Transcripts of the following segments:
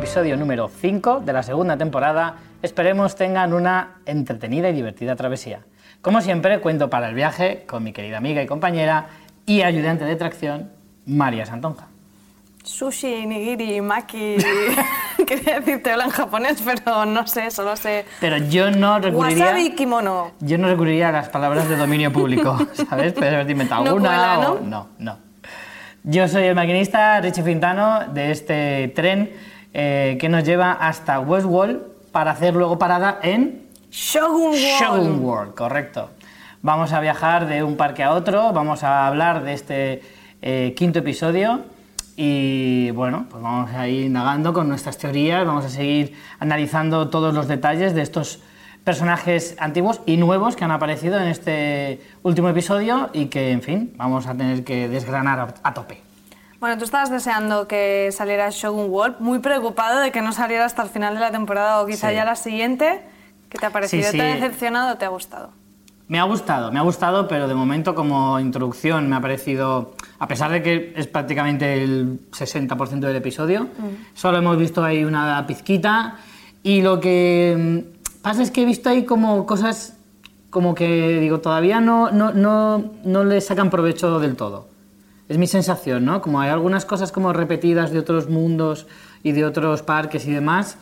Episodio número 5 de la segunda temporada. Esperemos tengan una entretenida y divertida travesía. Como siempre, cuento para el viaje con mi querida amiga y compañera y ayudante de tracción, María Santonja. Sushi, nigiri, maki. Quería decirte hola en japonés, pero no sé, solo sé. Pero yo no recurriría... Wasabi kimono. Yo no recurriría a las palabras de dominio público, ¿sabes? Puedes haberte inventado No alguna cuela, ¿no? o... No, no. Yo soy el maquinista Richie Fintano de este tren eh, que nos lleva hasta Westworld para hacer luego parada en Shogun World. Shogun World, correcto. Vamos a viajar de un parque a otro, vamos a hablar de este eh, quinto episodio y bueno, pues vamos a ir indagando con nuestras teorías, vamos a seguir analizando todos los detalles de estos personajes antiguos y nuevos que han aparecido en este último episodio y que, en fin, vamos a tener que desgranar a, a tope. Bueno, tú estabas deseando que saliera Shogun World, muy preocupado de que no saliera hasta el final de la temporada o quizá Sí. ya la siguiente. ¿Qué te ha parecido? Sí, sí. ¿Te ha decepcionado o te ha gustado? Me ha gustado, me ha gustado, pero de momento como introducción me ha parecido, a pesar de que es prácticamente el 60% del episodio, solo hemos visto ahí una pizquita y lo que mm, pasa es que he visto ahí como cosas como que digo, todavía no, no, no, no le sacan provecho del todo. Es mi sensación, ¿no? Como hay algunas cosas como repetidas de otros mundos y de otros parques y demás,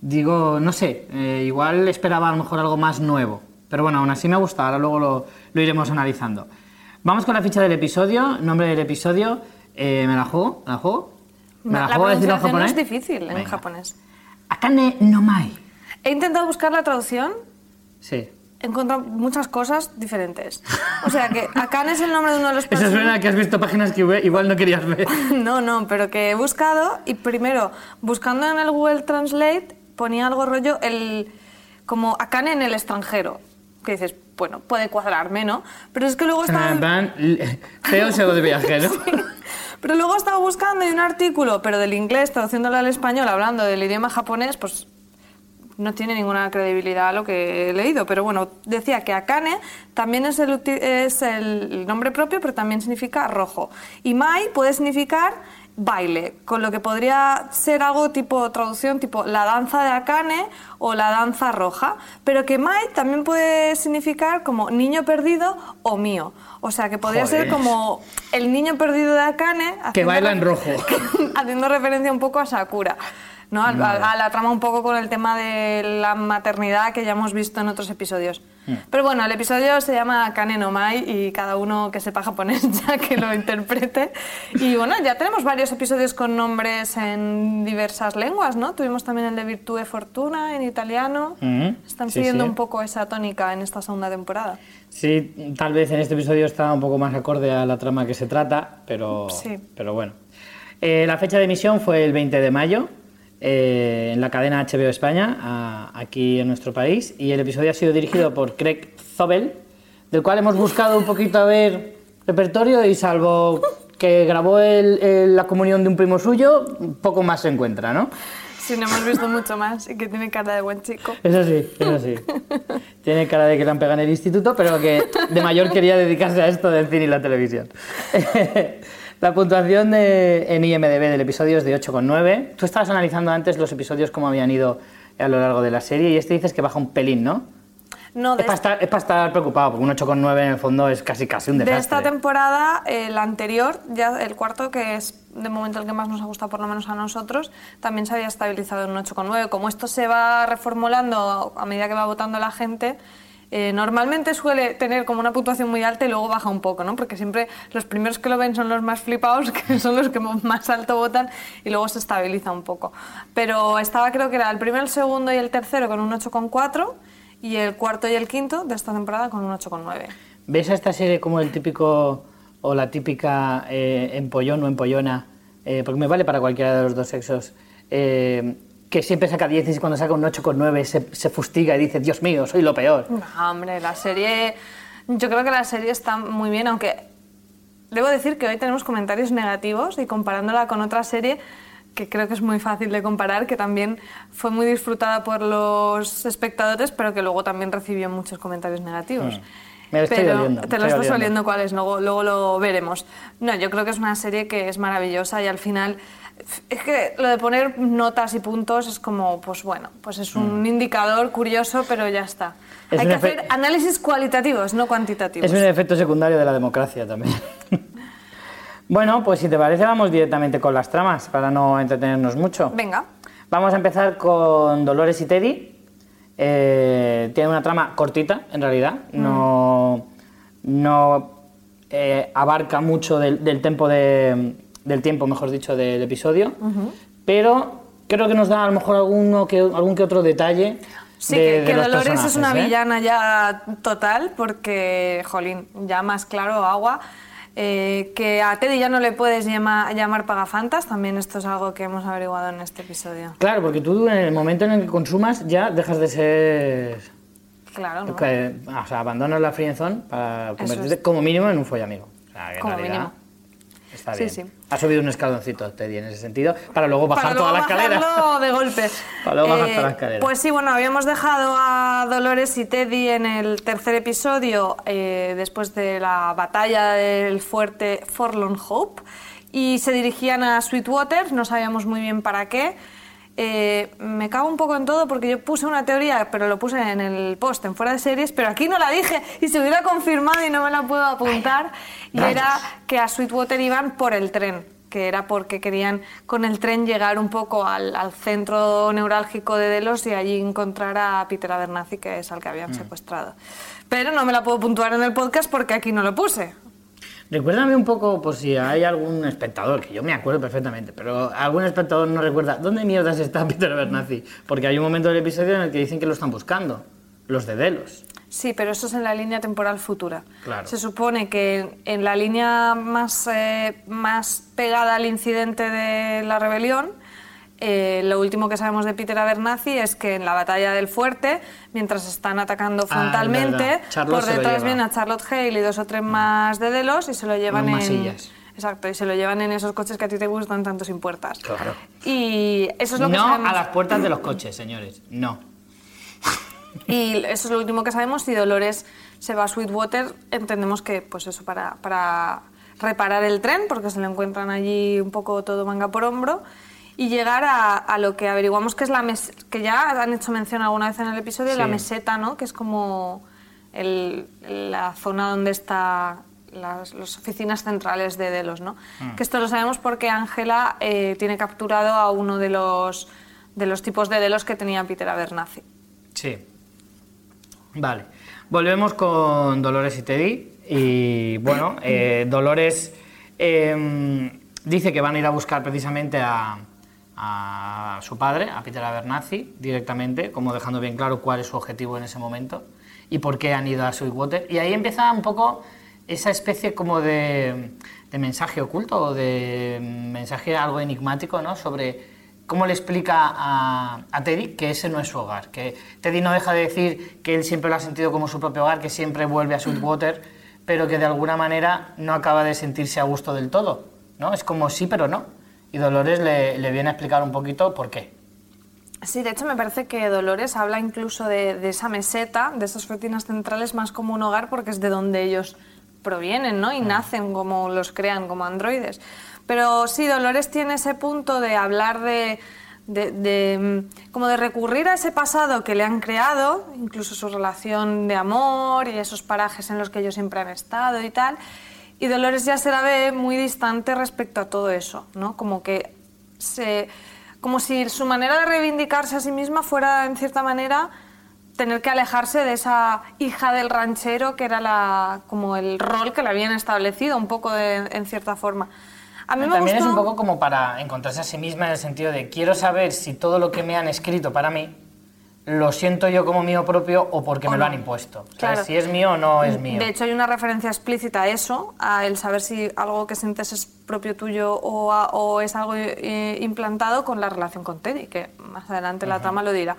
digo, no sé, eh, igual esperaba a lo mejor algo más nuevo. Pero bueno, aún así me ha gustado, ahora luego lo, lo iremos analizando. Vamos con la ficha del episodio, nombre del episodio, eh, ¿me la juego? ¿Me la juego? ¿Me la, la juego a decirlo en pronunciación no japonés? es difícil en Venga. japonés. Akane no mai. He intentado buscar la traducción, Sí. Encontrado muchas cosas diferentes. O sea que Akane es el nombre de uno de los Eso personajes. suena a que has visto páginas que igual no querías ver. No, no, pero que he buscado y primero, buscando en el Google Translate, ponía algo rollo el como Akane en el extranjero. Que dices, bueno, puede cuadrarme, ¿no? Pero es que luego estaba... Plan, feo se de viaje, ¿no? Pero luego estaba buscando y un artículo, pero del inglés, traduciéndolo al español, hablando del idioma japonés, pues no tiene ninguna credibilidad lo que he leído. Pero bueno, decía que Akane también es el, es el nombre propio, pero también significa rojo. Y Mai puede significar baile, con lo que podría ser algo tipo traducción, tipo la danza de Akane o la danza roja. Pero que Mai también puede significar como niño perdido o mío. O sea, que podría ser como el niño perdido de Akane. Que haciendo baila en rojo. haciendo referencia un poco a Sakura. ¿No? A, a- a la trama un poco con el tema de la maternidad que ya hemos visto en otros episodios. Mm. Pero bueno, el episodio se llama Kane no Mai y cada uno que sepa japonés ya que lo interprete. Y bueno, ya tenemos varios episodios con nombres en diversas lenguas, ¿no? Tuvimos también el de Virtue Fortuna en italiano. Ujú, Están sí, siguiendo sí. un poco esa tónica en esta segunda temporada. Sí, tal vez en este episodio está un poco más acorde a la trama que se trata, pero, Sí. pero bueno. Eh, la fecha de emisión fue el 20 de mayo eh, en la cadena HBO España, a- aquí en nuestro país, y el episodio ha sido dirigido por Craig Zobel, del cual hemos buscado un poquito a ver repertorio y salvo que grabó el- el- la comunión de un primo suyo, poco más se encuentra, ¿no? Sí, no hemos visto mucho más y que tiene cara de buen chico. Eso sí, eso sí. Tiene cara de que le han pegado en el instituto, pero que de mayor quería dedicarse a esto del cine y la televisión. La puntuación de- en IMDB del episodio es de 8,9. Tú estabas analizando antes los episodios cómo habían ido a lo largo de la serie y este dices que baja un pelín, ¿no? No, de Es para, estar, es para estar preocupado, porque un 8,9 en el fondo es casi casi un De desastre. esta temporada, el anterior, ya el cuarto, que es de momento el que más nos ha gustado, por lo menos a nosotros, también se había estabilizado en un 8,9. Como esto se va reformulando a medida que va votando la gente, eh, normalmente suele tener como una puntuación muy alta y luego baja un poco, ¿no? Porque siempre los primeros que lo ven son los más flipados, que son los que más alto votan, y luego se estabiliza un poco. Pero estaba, creo que era el primero, el segundo y el tercero con un 8,4 y el cuarto y el quinto de esta temporada con un 8,9. ¿Ves a esta serie como el típico o la típica eh, empollón o empollona? eh, porque me vale para cualquiera de los dos sexos. Que siempre saca 10 y cuando saca un 8,9 se, se fustiga y dice, Dios mío, soy lo peor. No, hombre, la serie. Yo creo que la serie está muy bien, aunque debo decir que hoy tenemos comentarios negativos y comparándola con otra serie que creo que es muy fácil de comparar, que también fue muy disfrutada por los espectadores, pero que luego también recibió muchos comentarios negativos. Hmm. Me lo estoy pero oliendo, te lo estoy oliendo cuáles, luego, luego lo veremos. No, yo creo que es una serie que es maravillosa y al final es que lo de poner notas y puntos es como, pues bueno, pues es un indicador curioso, pero ya está. Es Hay que hacer análisis cualitativos, no cuantitativos. Es un efecto secundario de la democracia también. bueno, pues si te parece vamos directamente con las tramas para no entretenernos mucho. Venga. Vamos a empezar con Dolores y Teddy. Eh, tiene una trama cortita, en realidad. No, no eh, abarca mucho del, del tiempo de, del tiempo, mejor dicho, del episodio. Pero creo que nos da a lo mejor alguno que, algún que otro detalle. Sí, de- que, de que los Dolores es una ¿eh? villana ya total, porque, jolín, ya más claro, agua. Eh, que a Teddy ya no le puedes llama- llamar pagafantas, también esto es algo que hemos averiguado en este episodio. Claro, porque tú en el momento en el que consumas ya dejas de ser... Claro, ¿no? que- o sea, abandonas la frienzón para convertirte es. como mínimo en un follamigo. O sea, Como realidad mínimo. Está Sí, bien. sí. Ha subido un escaloncito Teddy en ese sentido para luego bajar Para toda la luego escalera. de golpe. Eh, Para luego bajar toda la escalera. Pues sí, bueno, habíamos dejado a Dolores y Teddy en el tercer episodio eh, después de la batalla del fuerte Forlorn Hope y se dirigían a Sweetwater, no sabíamos muy bien para qué. Eh, me cago un poco en todo porque yo puse una teoría, pero lo puse en el post, en fuera de series, pero aquí no la dije y se hubiera confirmado y no me la puedo apuntar. Y rayos. era que a Sweetwater iban por el tren, que era porque querían con el tren llegar un poco al, al centro neurálgico de Delos y allí encontrar a Peter Abernathy, que es al que Mm. habían secuestrado. Pero no me la puedo puntuar en el podcast porque aquí no lo puse. Recuérdame un poco, por si hay algún espectador, que yo me acuerdo perfectamente, pero algún espectador no recuerda, ¿dónde mierdas está Peter Abernathy? Porque hay un momento del episodio en el que dicen que lo están buscando, los de Delos. Sí, pero eso es en la línea temporal futura. Claro. Se supone que en, en la línea más, eh, más pegada al incidente de la rebelión, eh, lo último que sabemos de Peter Abernathy es que en la batalla del fuerte, mientras están atacando Ah, frontalmente, por detrás. Mm. viene a Charlotte Hale y dos o tres más de Delos y se lo llevan en... masillas. Exacto, y se lo llevan en esos coches que a ti te gustan tanto sin puertas. Claro. Y eso es lo que no sabemos. a las puertas de los coches, señores, no. Y eso es lo último que sabemos. Si Dolores se va a Sweetwater, entendemos que, pues eso, para, para reparar el tren, porque se lo encuentran allí un poco todo manga por hombro, y llegar a, a lo que averiguamos que es la mes que ya han hecho mención alguna vez en el episodio, Sí. la meseta, ¿no? Que es como el- la zona donde está las, las oficinas centrales de Delos, ¿no? Que esto lo sabemos porque Ángela eh, tiene capturado a uno de los, de los tipos de Delos que tenía Peter Abernathy. Sí. Vale. Volvemos con Dolores y Teddy. Y bueno, eh, Dolores eh, dice que van a ir a buscar precisamente a, a su padre, a Peter Abernathy, directamente, como dejando bien claro cuál es su objetivo en ese momento y por qué han ido a Sweetwater. Y ahí empieza un poco esa especie como de, mensaje oculto o de mensaje algo enigmático, ¿no? Sobre cómo le explica a Teddy que ese no es su hogar. Que Teddy no deja de decir que él siempre lo ha sentido como su propio hogar, que siempre vuelve a Sweetwater, pero que de alguna manera no acaba de sentirse a gusto del todo. ¿no? Es como sí, pero no. Y Dolores le, le viene a explicar un poquito por qué. Sí, de hecho me parece que Dolores habla incluso de, de esa meseta, de esas oficinas centrales, más como un hogar porque es de donde ellos provienen, ¿no? Y nacen como los crean, como androides. Pero sí, Dolores tiene ese punto de hablar de, de, de, mm, como de recurrir a ese pasado que le han creado, incluso su relación de amor y esos parajes en los que ellos siempre han estado y tal. Y Dolores ya se la ve muy distante respecto a todo eso, ¿no? Como que se, como si su manera de reivindicarse a sí misma fuera, en cierta manera, tener que alejarse de esa hija del ranchero que era la, como el rol que le habían establecido, un poco de- en cierta forma. A mí me También es gustó- un poco como para encontrarse a sí misma en el sentido de quiero saber si todo lo que me han escrito para mí lo siento yo como mío propio o porque O me no. lo han impuesto. ¿Sabes? Claro. Si es mío o no es mío. De hecho, hay una referencia explícita a eso, a el saber si algo que sientes es propio tuyo o, a- o es algo eh, implantado con la relación con Teddy, que más adelante la trama lo dirá.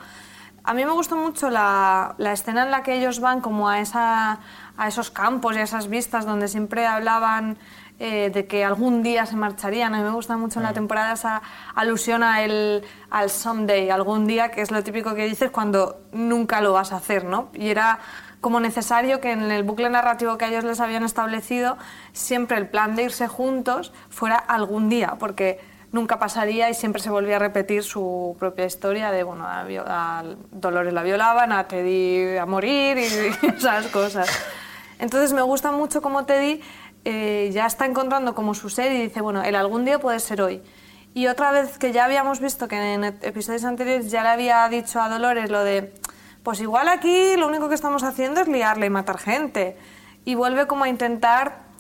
A mí me gustó mucho la, la escena en la que ellos van como a, esa, a esos campos y a esas vistas donde siempre hablaban eh, de que algún día se marcharían. A mí me gusta mucho en la temporada esa alusión a el, al someday, algún día, que es lo típico que dices cuando nunca lo vas a hacer, ¿no? Y era como necesario que en el bucle narrativo que ellos les habían establecido, siempre el plan de irse juntos fuera algún día, porque nunca pasaría y siempre se volvía a repetir su propia historia de, bueno, a, Dolores la violaban, a Teddy a morir y, esas cosas. Entonces me gusta mucho como Teddy eh, ya está encontrando como su ser y dice, bueno, el algún día puede ser hoy. Y otra vez que ya habíamos visto que en episodios anteriores ya le había dicho a Dolores lo de, pues igual aquí lo único que estamos haciendo es liarle y matar gente. Y vuelve como a intentar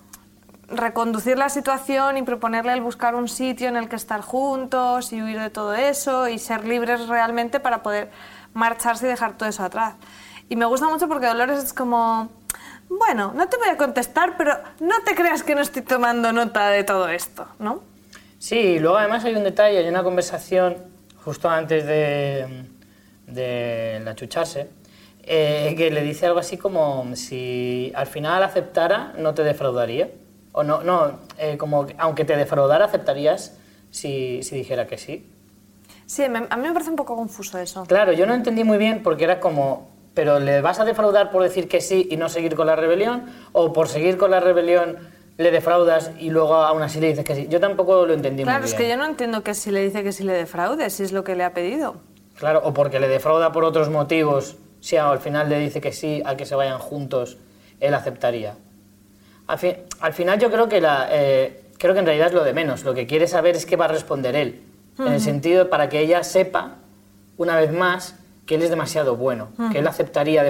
reconducir la situación y proponerle el buscar un sitio en el que estar juntos y huir de todo eso y ser libres realmente para poder marcharse y dejar todo eso atrás. Y me gusta mucho porque Dolores es como, bueno, no te voy a contestar, pero no te creas que no estoy tomando nota de todo esto, ¿no? Sí, y luego además hay un detalle, hay una conversación justo antes de, de la chucharse, eh, que le dice algo así como si al final aceptara, no te defraudaría. O no, no, eh, como que aunque te defraudara, aceptarías si, si dijera que sí. Sí, me- a mí me parece un poco confuso eso. Claro, yo no entendí muy bien porque era como, pero ¿le vas a defraudar por decir que sí y no seguir con la rebelión? ¿O por seguir con la rebelión le defraudas y luego aún así le dices que sí? Yo tampoco lo entendí Claro, muy es bien. que yo no entiendo que si le dice que si le defraude, si es lo que le ha pedido. Claro, o porque le defrauda por otros motivos, si al final le dice que sí, a que se vayan juntos, él aceptaría. Al, fin- al final yo creo que, la, eh, creo que en realidad es lo de menos. Lo que quiere saber es qué va a responder él. En el sentido para que ella sepa, una vez más, que él es demasiado bueno. Que él aceptaría,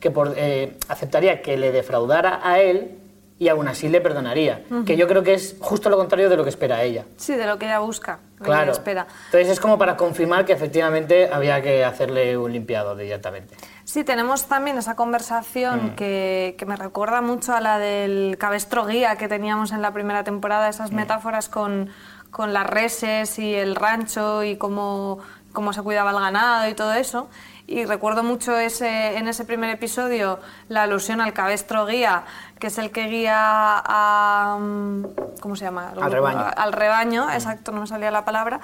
que por, eh, aceptaría que le defraudara a él y aún así le perdonaría. Que yo creo que es justo lo contrario de lo que espera ella. Sí, de lo que ella busca, lo que Claro. ella espera. Entonces es como para confirmar que efectivamente había que hacerle un limpiado directamente. Sí, tenemos también esa conversación Mm. que, que me recuerda mucho a la del cabestro guía que teníamos en la primera temporada, esas Mm. metáforas con, con las reses y el rancho y cómo, cómo se cuidaba el ganado y todo eso. Y recuerdo mucho ese, en ese primer episodio la alusión al cabestro guía, que es el que guía a... mm, ¿Cómo se llama? Al rebaño. Al rebaño, exacto, no me salía la palabra.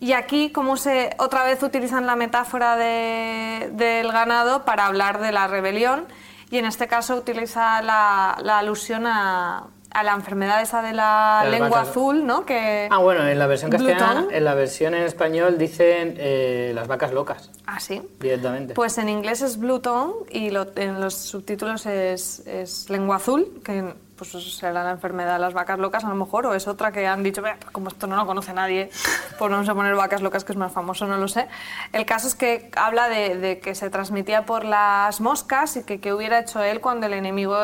Y aquí, como se otra vez utilizan la metáfora de- del ganado para hablar de la rebelión, y en este caso utiliza la, la alusión a, a la enfermedad esa de la lengua vacas. azul, ¿no? Que, Ah, bueno, en la versión castellana, en la versión en español dicen eh, las vacas locas, Ah, sí. directamente. Pues en inglés es Blue Tongue y lo- en los subtítulos es, es lengua azul, que pues eso será la enfermedad de las vacas locas a lo mejor, o es otra que han dicho, "Vea, pues como esto no lo conoce nadie, pues vamos a poner vacas locas que es más famoso, no lo sé. El caso es que habla de, de que se transmitía por las moscas y que qué hubiera hecho él cuando el enemigo,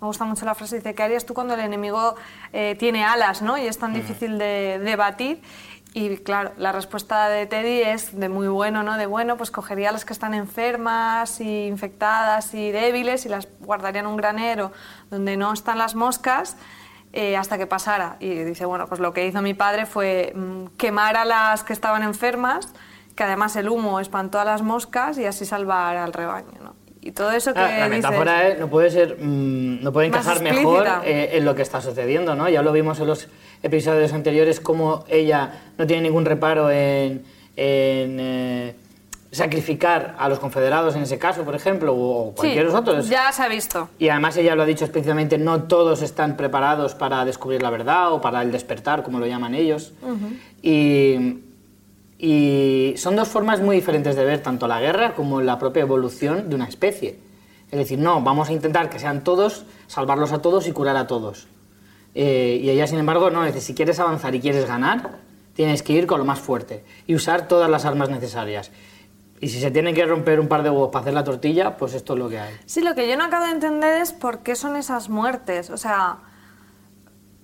me gusta mucho la frase, dice, ¿qué harías tú cuando el enemigo eh, tiene alas ¿no? y es tan difícil de, de batir? Y claro, la respuesta de Teddy es de muy bueno, ¿no? De bueno, pues cogería a las que están enfermas y infectadas y débiles y las guardaría en un granero donde no están las moscas eh, hasta que pasara. Y dice, bueno, pues lo que hizo mi padre fue mm, quemar a las que estaban enfermas, que además el humo espantó a las moscas y así salvar al rebaño, ¿no? Y todo eso que Ah, la dices- metáfora es- no puede ser, mm, no puede encajar mejor eh, en lo que está sucediendo, ¿no? Ya lo vimos en los episodios anteriores cómo ella no tiene ningún reparo en, en, eh, sacrificar a los confederados en ese caso, por ejemplo, o Sí, cualquier otro. ya se ha visto. Y además ella lo ha dicho explícitamente, no todos están preparados para descubrir la verdad o para el despertar, como lo llaman ellos. y, Y son dos formas muy diferentes de ver tanto la guerra como la propia evolución de una especie. Es decir, no, vamos a intentar que sean todos, salvarlos a todos y curar a todos. Eh, y ella, sin embargo, no, decir, si quieres avanzar y quieres ganar, tienes que ir con lo más fuerte y usar todas las armas necesarias. Y si se tiene que romper un par de huevos para hacer la tortilla, pues esto es lo que hay. Sí, lo que yo no acabo de entender es por qué son esas muertes. O sea,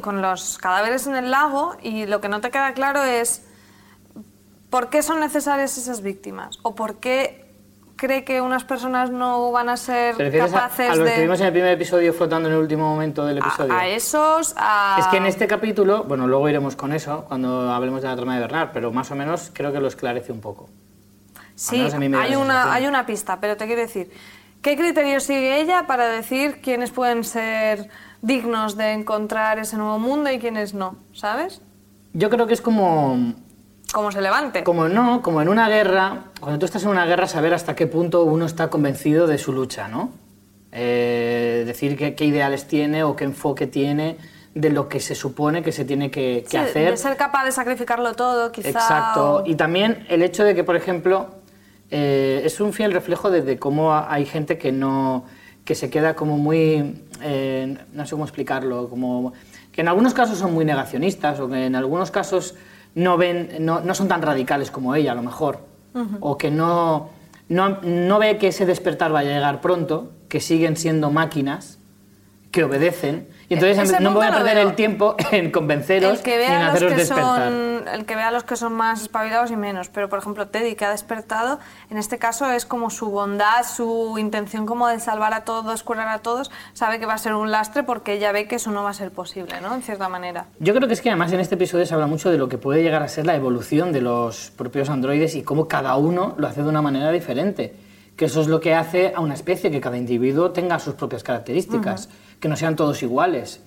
con los cadáveres en el lago y lo que no te queda claro es por qué son necesarias esas víctimas o por qué cree que unas personas no van a ser capaces a, a los de... que vimos en el primer episodio flotando en el último momento del episodio. A, a esos, a... Es que en este capítulo, bueno, luego iremos con eso cuando hablemos de la trama de Bernard, pero más o menos creo que lo esclarece un poco. Sí, hay una, hay una pista, pero te quiero decir, ¿qué criterio sigue ella para decir quiénes pueden ser dignos de encontrar ese nuevo mundo y quienes no, ¿sabes? Yo creo que es como... Como se levante. Como no, como en una guerra, cuando tú estás en una guerra, saber hasta qué punto uno está convencido de su lucha, ¿no? Eh, decir qué, qué, ideales tiene o qué enfoque tiene de lo que se supone que se tiene que, que sí, hacer. De ser capaz de sacrificarlo todo, quizá. Exacto. O... Y también el hecho de que, por ejemplo, eh, es un fiel reflejo de, de cómo hay gente que no que se queda como muy, eh, no sé cómo explicarlo, como que en algunos casos son muy negacionistas o que en algunos casos no ven, no, no son tan radicales como ella a lo mejor, uh -huh. o que no, no, no ve que ese despertar vaya a llegar pronto, que siguen siendo máquinas que obedecen y entonces Ese no me voy a perder el tiempo en convenceros el que ni en vea los haceros que despertar. son el que vea a los que son más espabilados y menos pero por ejemplo Teddy que ha despertado en este caso es como su bondad su intención como de salvar a todos curar a todos sabe que va a ser un lastre porque ella ve que eso no va a ser posible no en cierta manera Yo creo que es que además en este episodio se habla mucho de lo que puede llegar a ser la evolución de los propios androides y cómo cada uno lo hace de una manera diferente. Que eso es lo que hace a una especie, que cada individuo tenga sus propias características, uh -huh. que no sean todos iguales.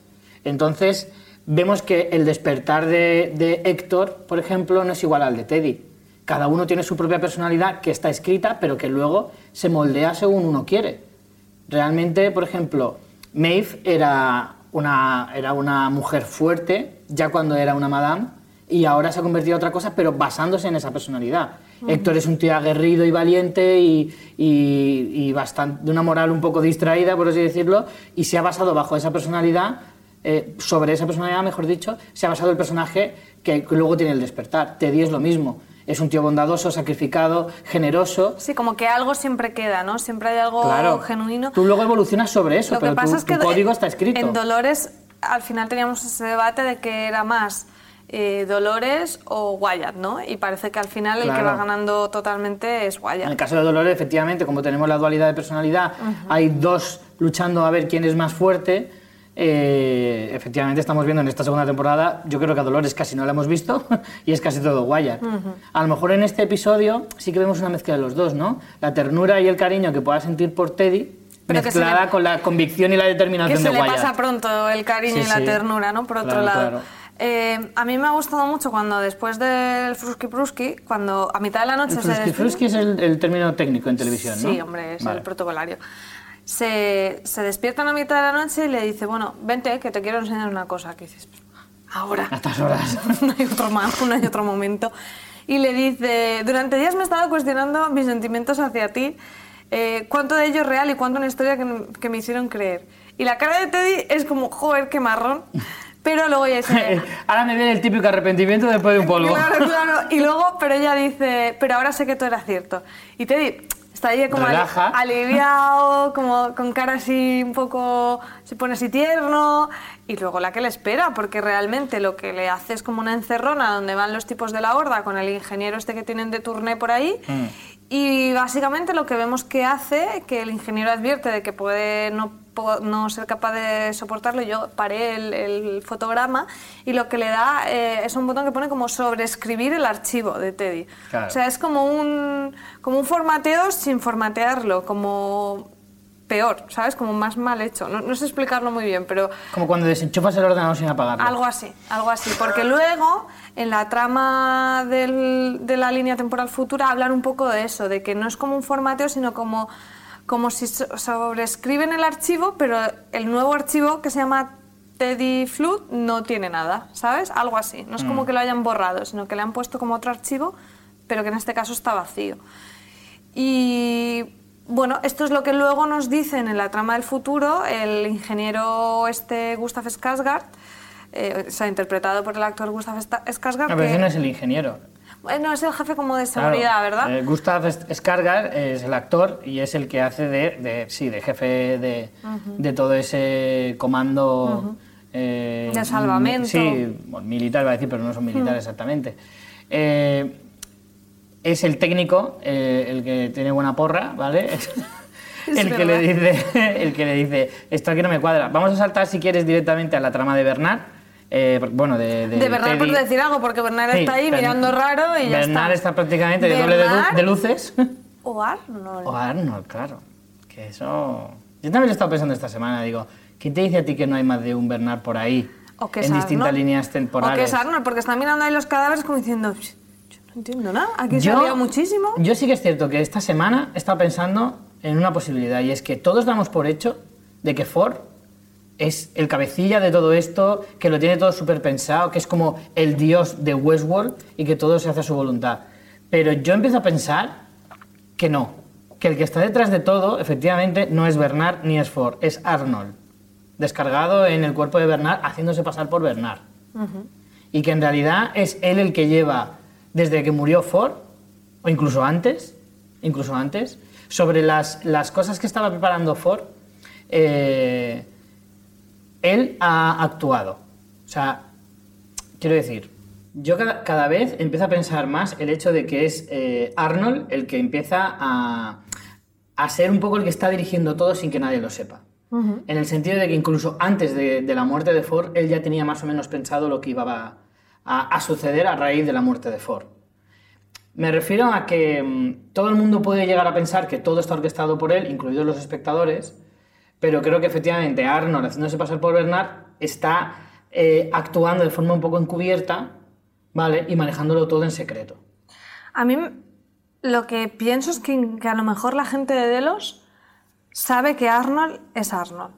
Entonces, vemos que el despertar de, de, Héctor, por ejemplo, no es igual al de Teddy. Cada uno tiene su propia personalidad que está escrita, pero que luego se moldea según uno quiere. Realmente, por ejemplo, Maeve era una, era una mujer fuerte, ya cuando era una madame, y ahora se ha convertido en otra cosa, pero basándose en esa personalidad. Uh -huh. Héctor es un tío aguerrido y valiente y, y, y, bastante, de una moral un poco distraída, por así decirlo, y se ha basado bajo esa personalidad, eh, sobre esa personalidad, mejor dicho, se ha basado el personaje que, luego tiene el despertar. Teddy es lo mismo. Es un tío bondadoso, sacrificado, generoso. Sí, como que algo siempre queda, ¿no? Siempre hay algo claro. genuino. Tú luego evolucionas sobre eso, Lo que pero pasa tu, es que tu código está escrito. En Dolores, al final teníamos ese debate de que era más eh, Dolores o Wyatt, ¿no? Y parece que al final Claro. el que va ganando totalmente es Wyatt. En el caso de Dolores, efectivamente, como tenemos la dualidad de personalidad, hay dos luchando a ver quién es más fuerte. eh, efectivamente, estamos viendo en esta segunda temporada, yo creo que a Dolores casi no la hemos visto y es casi todo Wyatt. A lo mejor en este episodio sí que vemos una mezcla de los dos, ¿no? La ternura y el cariño que pueda sentir por Teddy, Pero que mezclada le- con la convicción y la que determinación se de le Wyatt. pasa pronto el cariño Sí, y la sí. ternura, ¿no? Por otro Claro, lado. claro. Eh, a mí me ha gustado mucho cuando después del Fruski Pruski, cuando a mitad de la noche El se fruski, despide- fruski es el, el término técnico en televisión, ¿no? Sí, hombre, es Vale. el protocolario. Se, se despiertan a mitad de la noche y le dice, bueno, vente, que te quiero enseñar una cosa. Que dices, ahora. A estas horas. no hay otro más, no hay otro momento. Y le dice, durante días me he estado cuestionando mis sentimientos hacia ti, eh, cuánto de ello es real y cuánto una historia que, que me hicieron creer. Y la cara de Teddy es como, joder, qué marrón. Pero luego ella dice... Ahora me viene el típico arrepentimiento después de un polvo. Claro, claro. Y luego, pero ella dice, pero ahora sé que todo era cierto. Y Teddy está ahí como Relaja. aliviado, como con cara así un poco, se pone así tierno. Y luego la que le espera, porque realmente lo que le hace es como una encerrona donde van los tipos de la horda con el ingeniero este que tienen de turné por ahí. Y básicamente lo que vemos que hace, que el ingeniero advierte de que puede no, no ser capaz de soportarlo, yo paré el, el fotograma y lo que le da eh, es un botón que pone como sobreescribir el archivo de Teddy. Claro. O sea, es como un, como un formateo sin formatearlo, como peor, ¿sabes? Como más mal hecho. No, no sé explicarlo muy bien, pero Como cuando desenchufas el ordenador sin apagarlo. algo así, algo así. Porque luego, en la trama del- de la línea temporal futura, hablan un poco de eso, de que no es como un formateo, sino como, como si so- sobrescriben el archivo, pero el nuevo archivo que se llama Teddy Flood no tiene nada, ¿sabes? Algo así. No es como que lo hayan borrado, sino que le han puesto como otro archivo, pero que en este caso está vacío. Y bueno, esto es lo que luego nos dicen en la trama del futuro el ingeniero este Gustav Skarsgård, eh, o sea, interpretado por el actor Gustav Sta- Skarsgård. A veces que- no es el ingeniero. Bueno, es el jefe como de Claro, seguridad, ¿verdad? eh, Gustav Skarsgård es el actor y es el que hace de, de- sí, de jefe de, de todo ese comando... eh, De salvamento. Sí, militar iba a decir, pero no son militares exactamente. Eh, es el técnico, eh, el que tiene buena porra, ¿vale? el, que le dice, el que le dice, esto aquí no me cuadra. Vamos a saltar, si quieres, directamente a la trama de Bernard. eh, bueno, de, de Bernard, por decir algo, porque Bernard Sí, está ahí mirando raro y ya Bernard está. está prácticamente de doble de, lu- de luces. O Arnold. O Arnold, claro. Que eso... Yo también lo he estado pensando esta semana, digo, ¿quién te dice a ti que no hay más de un Bernard por ahí? O que es en distintas Arnold. líneas O temporales. que es Arnold, porque está mirando ahí los cadáveres como diciendo, "Psh, yo no entiendo nada, aquí se Yo- ha muchísimo. Yo sí que es cierto que esta semana he estado pensando en una posibilidad y es que todos damos por hecho de que Ford es el cabecilla de todo esto, que lo tiene todo súper pensado, que es como el dios de Westworld y que todo se hace a su voluntad. Pero yo empiezo a pensar que no, que el que está detrás de todo, efectivamente, no es Bernard ni es Ford, es Arnold, descargado en el cuerpo de Bernard, haciéndose pasar por Bernard. Y que en realidad es él el que lleva, desde que murió Ford, o incluso antes, incluso antes, sobre las, las cosas que estaba preparando Ford, eh, él ha actuado. O sea, quiero decir, yo cada, cada vez empiezo a pensar más el hecho de que es eh, Arnold el que empieza a, a ser un poco el que está dirigiendo todo sin que nadie lo sepa. En el sentido de que incluso antes de, de la muerte de Ford, él ya tenía más o menos pensado lo que iba a, a- suceder a raíz de la muerte de Ford. Me refiero a que mm, todo el mundo puede llegar a pensar que todo está orquestado por él, incluidos los espectadores, pero creo que efectivamente Arnold, haciéndose pasar por Bernard, está eh, actuando de forma un poco encubierta, ¿vale? Y manejándolo todo en secreto. A mí lo que pienso es que a lo mejor la gente de Delos sabe que Arnold es Arnold.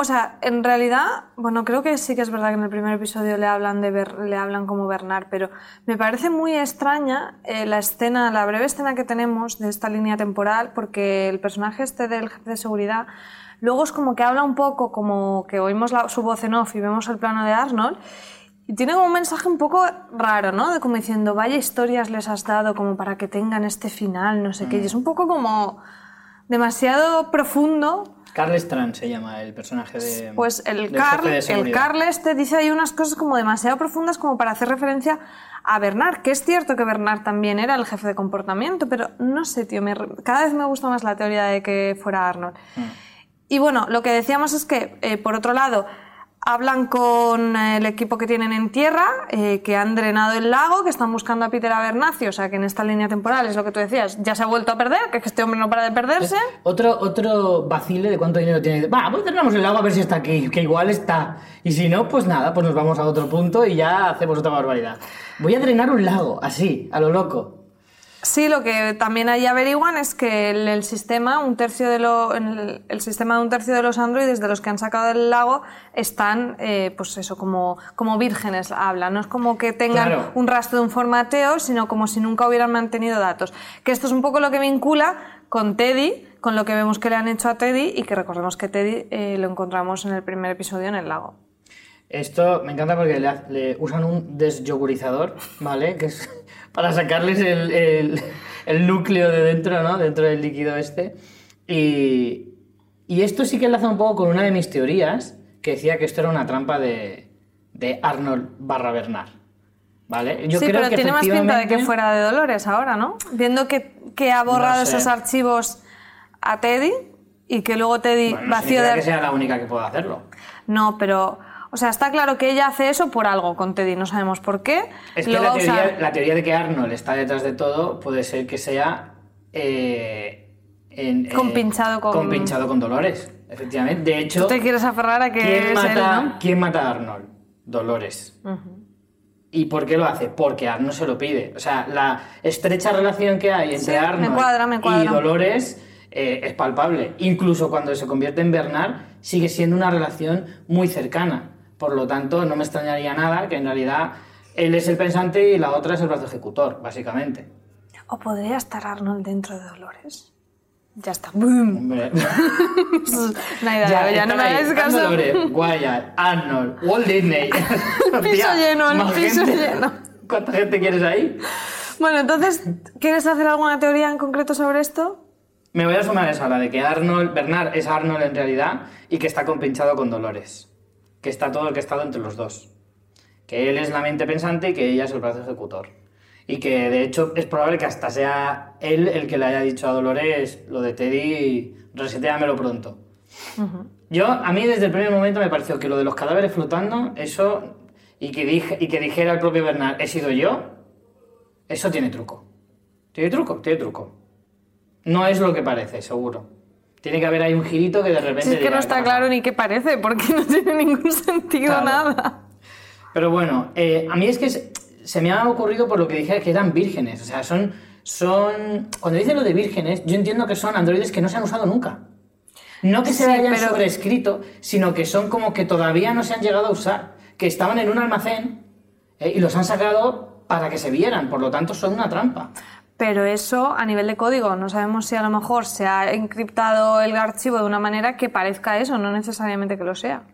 O sea, en realidad, bueno, creo que sí que es verdad que en el primer episodio le hablan, de le hablan como Bernard, pero me parece muy extraña eh, la escena, la breve escena que tenemos de esta línea temporal, porque el personaje este del jefe de seguridad luego es como que habla un poco, como que oímos la- su voz en off y vemos el plano de Arnold, y tiene como un mensaje un poco raro, ¿no? De como diciendo, vaya historias les has dado como para que tengan este final, no sé qué. Y es un poco como demasiado profundo. Carl Strand se llama el personaje de. Pues el Carl, el. Carl este dice ahí unas cosas como demasiado profundas como para hacer referencia a Bernard, que es cierto que Bernard también era el jefe de comportamiento, pero no sé, tío, me cada vez me gusta más la teoría de que fuera Arnold. Mm. Y bueno, lo que decíamos es que, eh, por otro lado, hablan con el equipo que tienen en tierra, eh, que han drenado el lago, que están buscando a Peter Abernathy, o sea que en esta línea temporal es lo que tú decías, ya se ha vuelto a perder, que este hombre no para de perderse. Otro, otro vacile de cuánto dinero tiene. Va, pues tenemos el lago a ver si está aquí, que igual está. Y si no, pues nada, pues nos vamos a otro punto y ya hacemos otra barbaridad. Voy a drenar un lago, así, a lo loco. Sí, lo que también ahí averiguan es que el, el sistema, un tercio de lo, el, el sistema de un tercio de los androides de los que han sacado del lago están, eh, pues eso, como, como vírgenes hablan. No es como que tengan Claro. un rastro de un formateo, sino como si nunca hubieran mantenido datos. Que esto es un poco lo que vincula con Teddy, con lo que vemos que le han hecho a Teddy y que recordemos que Teddy eh, lo encontramos en el primer episodio en el lago. Esto me encanta porque le, le usan un desyogurizador, ¿vale? Que es para sacarles el, el- el núcleo de dentro, ¿no? Dentro del líquido este. Y, y esto sí que enlaza un poco con una de mis teorías, que decía que esto era una trampa de, de Arnold barra Bernard. ¿Vale? Yo sí, creo pero que tiene más pinta de que fuera de Dolores ahora, ¿no? Viendo que, que ha borrado No sé. esos archivos a Teddy y que luego Teddy Bueno, no significa de... que sea la única que pueda hacerlo. No, pero... O sea, está claro que ella hace eso por algo con Teddy, no sabemos por qué. Es que la teoría, usar. la teoría de que Arnold está detrás de todo puede ser que sea eh, en- eh, Compinchado con- compinchado con Dolores, efectivamente. De hecho, Tú te quieres aferrar a que ¿quién, es mata, él, ¿no? quién mata a Arnold? Dolores. ¿Y por qué lo hace? Porque Arnold se lo pide. O sea, la estrecha relación que hay entre Sí, me Arnold cuadra, me y. Dolores eh, es palpable. Incluso cuando se convierte en Bernard, sigue siendo una relación muy cercana. Por lo tanto, no me extrañaría nada que en realidad él es el pensante y la otra es el brazo ejecutor, básicamente. ¿O podría estar Arnold dentro de Dolores? Ya está. No hay ya, ya no me hagáis caso. Dolores, Arnold, Walt Disney. Hostia, lleno, el piso gente. lleno. ¿Cuánta gente quieres ahí? Bueno, entonces, ¿quieres hacer alguna teoría en concreto sobre esto? Me voy a sumar a esa, la de que Arnold, Bernard es Arnold en realidad y que está compinchado con Dolores. Que está todo el que ha estado entre los dos. Que él es la mente pensante y que ella es el brazo ejecutor. Y que de hecho es probable que hasta sea él el que le haya dicho a Dolores lo de Teddy, reseteamelo pronto. Yo, a mí desde el primer momento me pareció que lo de los cadáveres flotando, eso, y que, dije, y que dijera el propio Bernard, he sido yo, eso tiene truco. Tiene truco, tiene truco. No es lo que parece, seguro. Tiene que haber ahí un girito que de repente... Si es que diga, no está "Ajá". claro ni qué parece, porque no tiene ningún sentido Claro. nada. Pero bueno, eh, a mí es que se, se me ha ocurrido por lo que dije que eran vírgenes. O sea, son, son... Cuando dicen lo de vírgenes, yo entiendo que son androides que no se han usado nunca. No que se hayan pero- sobrescrito, sino que son como que todavía no se han llegado a usar. Que estaban en un almacén eh, y los han sacado para que se vieran. Por lo tanto, son una trampa. Pero eso a nivel de código, no sabemos si a lo mejor se ha encriptado el archivo de una manera que parezca eso, no necesariamente que lo sea.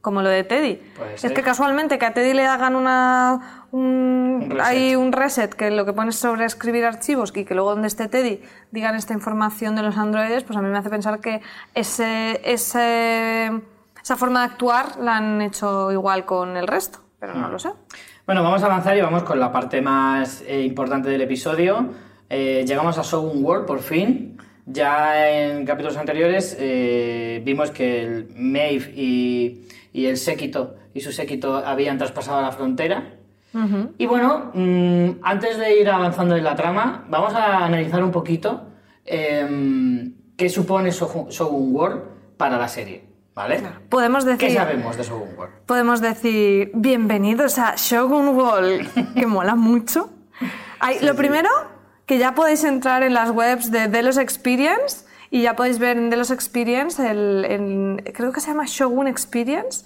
Como lo de Teddy. Es que casualmente que a Teddy le hagan una, un, hay un reset que lo que pone es sobre escribir archivos y que luego donde esté Teddy digan esta información de los androides, pues a mí me hace pensar que ese, ese, esa forma de actuar la han hecho igual con el resto, pero no lo sé. Bueno, vamos a avanzar y vamos con la parte más eh, importante del episodio. Eh, llegamos a Shogun World por fin. Ya en capítulos anteriores eh, vimos que el Maeve y, y el séquito y su séquito habían traspasado la frontera. Y bueno, mm, antes de ir avanzando en la trama, vamos a analizar un poquito em, qué supone Shogun World para la serie. ¿Vale? Podemos decir... ¿Qué sabemos de Shogun World? Podemos decir bienvenidos a Shogun Wall, que mola mucho. Ay, lo primero, que ya podéis entrar en las webs de Delos Experience y ya podéis ver en Delos Experience, el, el- creo que se llama Shogun Experience.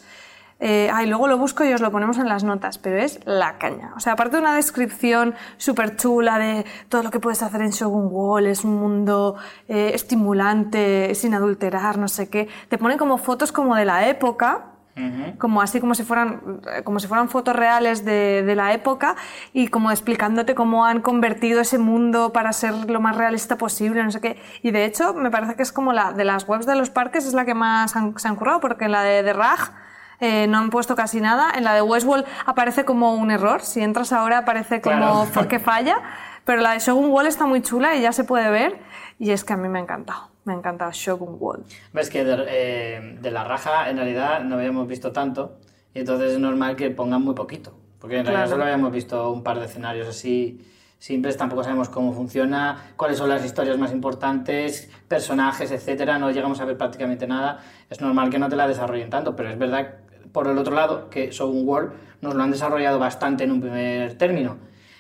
Eh, ay, luego lo busco y os lo ponemos en las notas, pero es la caña. O sea, aparte de una descripción súper chula de todo lo que puedes hacer en Shogun Wall, es un mundo eh, estimulante, sin adulterar, no sé qué, te ponen como fotos como de la época, como así como si fueran eh, como si fueran fotos reales de, de la época y como explicándote cómo han convertido ese mundo para ser lo más realista posible no sé qué y de hecho me parece que es como la de las webs de los parques es la que más han- se han currado porque en la de, de Raj eh, no han puesto casi nada. En la de Westworld aparece como un error. Si entras ahora aparece como Claro. que falla. Pero la de Shogun Wall está muy chula y ya se puede ver. Y es que a mí me ha encantado. Me ha encantado Shogun Wall. Ves que de, eh, de la raja en realidad no habíamos visto tanto y entonces es normal que pongan muy poquito. Porque en realidad Claro. solo habíamos visto un par de escenarios así simples, tampoco sabemos cómo funciona, cuáles son las historias más importantes, personajes, etcétera, no llegamos a ver prácticamente nada. Es normal que no te la desarrollen tanto, pero es verdad, por el otro lado, que World nos lo han desarrollado bastante en un primer término.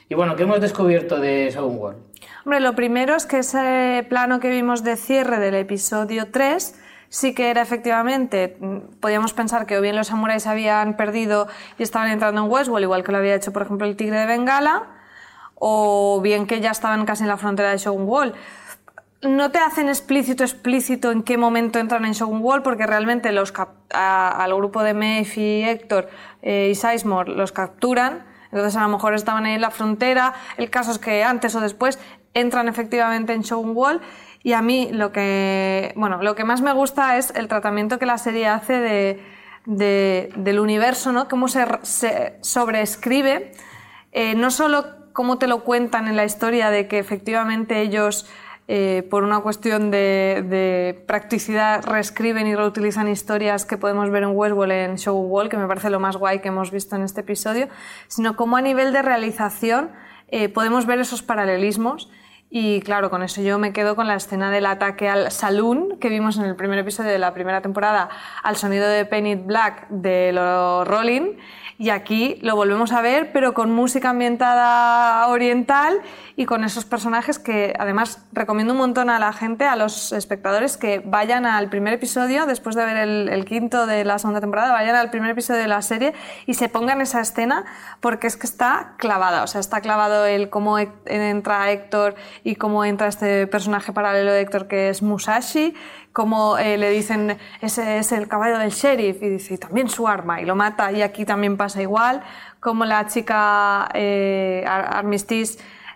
Y bueno, ¿qué hemos descubierto de World? Hombre, lo primero es que ese plano que vimos de cierre del episodio 3 sí que era efectivamente, mm, podíamos pensar que o bien los samuráis habían perdido y estaban entrando en Westworld, igual que lo había hecho, por ejemplo, el tigre de Bengala, o bien que ya estaban casi en la frontera de Shogun Wall. No te hacen explícito explícito en qué momento entran en Shogun Wall porque realmente los al grupo de y Héctor eh, y Sizemore los capturan. Entonces a lo mejor estaban ahí en la frontera. El caso es que antes o después entran efectivamente en Shogun Wall y a mí lo que bueno lo que más me gusta es el tratamiento que la serie hace de, del universo no cómo se, sobreescribe eh, no solo cómo te lo cuentan en la historia de que efectivamente ellos eh, por una cuestión de, practicidad, reescriben y reutilizan historias que podemos ver en Westworld, en Show Wall, que me parece lo más guay que hemos visto en este episodio, sino como a nivel de realización eh, podemos ver esos paralelismos. Y claro, con eso yo me quedo con la escena del ataque al saloon que vimos en el primer episodio de la primera temporada al sonido de Penny Black de los Rolling y aquí lo volvemos a ver, pero con música ambientada oriental y con esos personajes que además recomiendo un montón a la gente, a los espectadores, que vayan al primer episodio, después de ver el, quinto de la segunda temporada, vayan al primer episodio de la serie y se pongan esa escena porque es que está clavada, o sea, está clavado el cómo entra Héctor y cómo entra este personaje paralelo de Héctor que es Musashi, como eh, le dicen, ese es el caballo del sheriff, y dice, también su arma, y lo mata, y aquí también pasa igual, como la chica eh, Armistice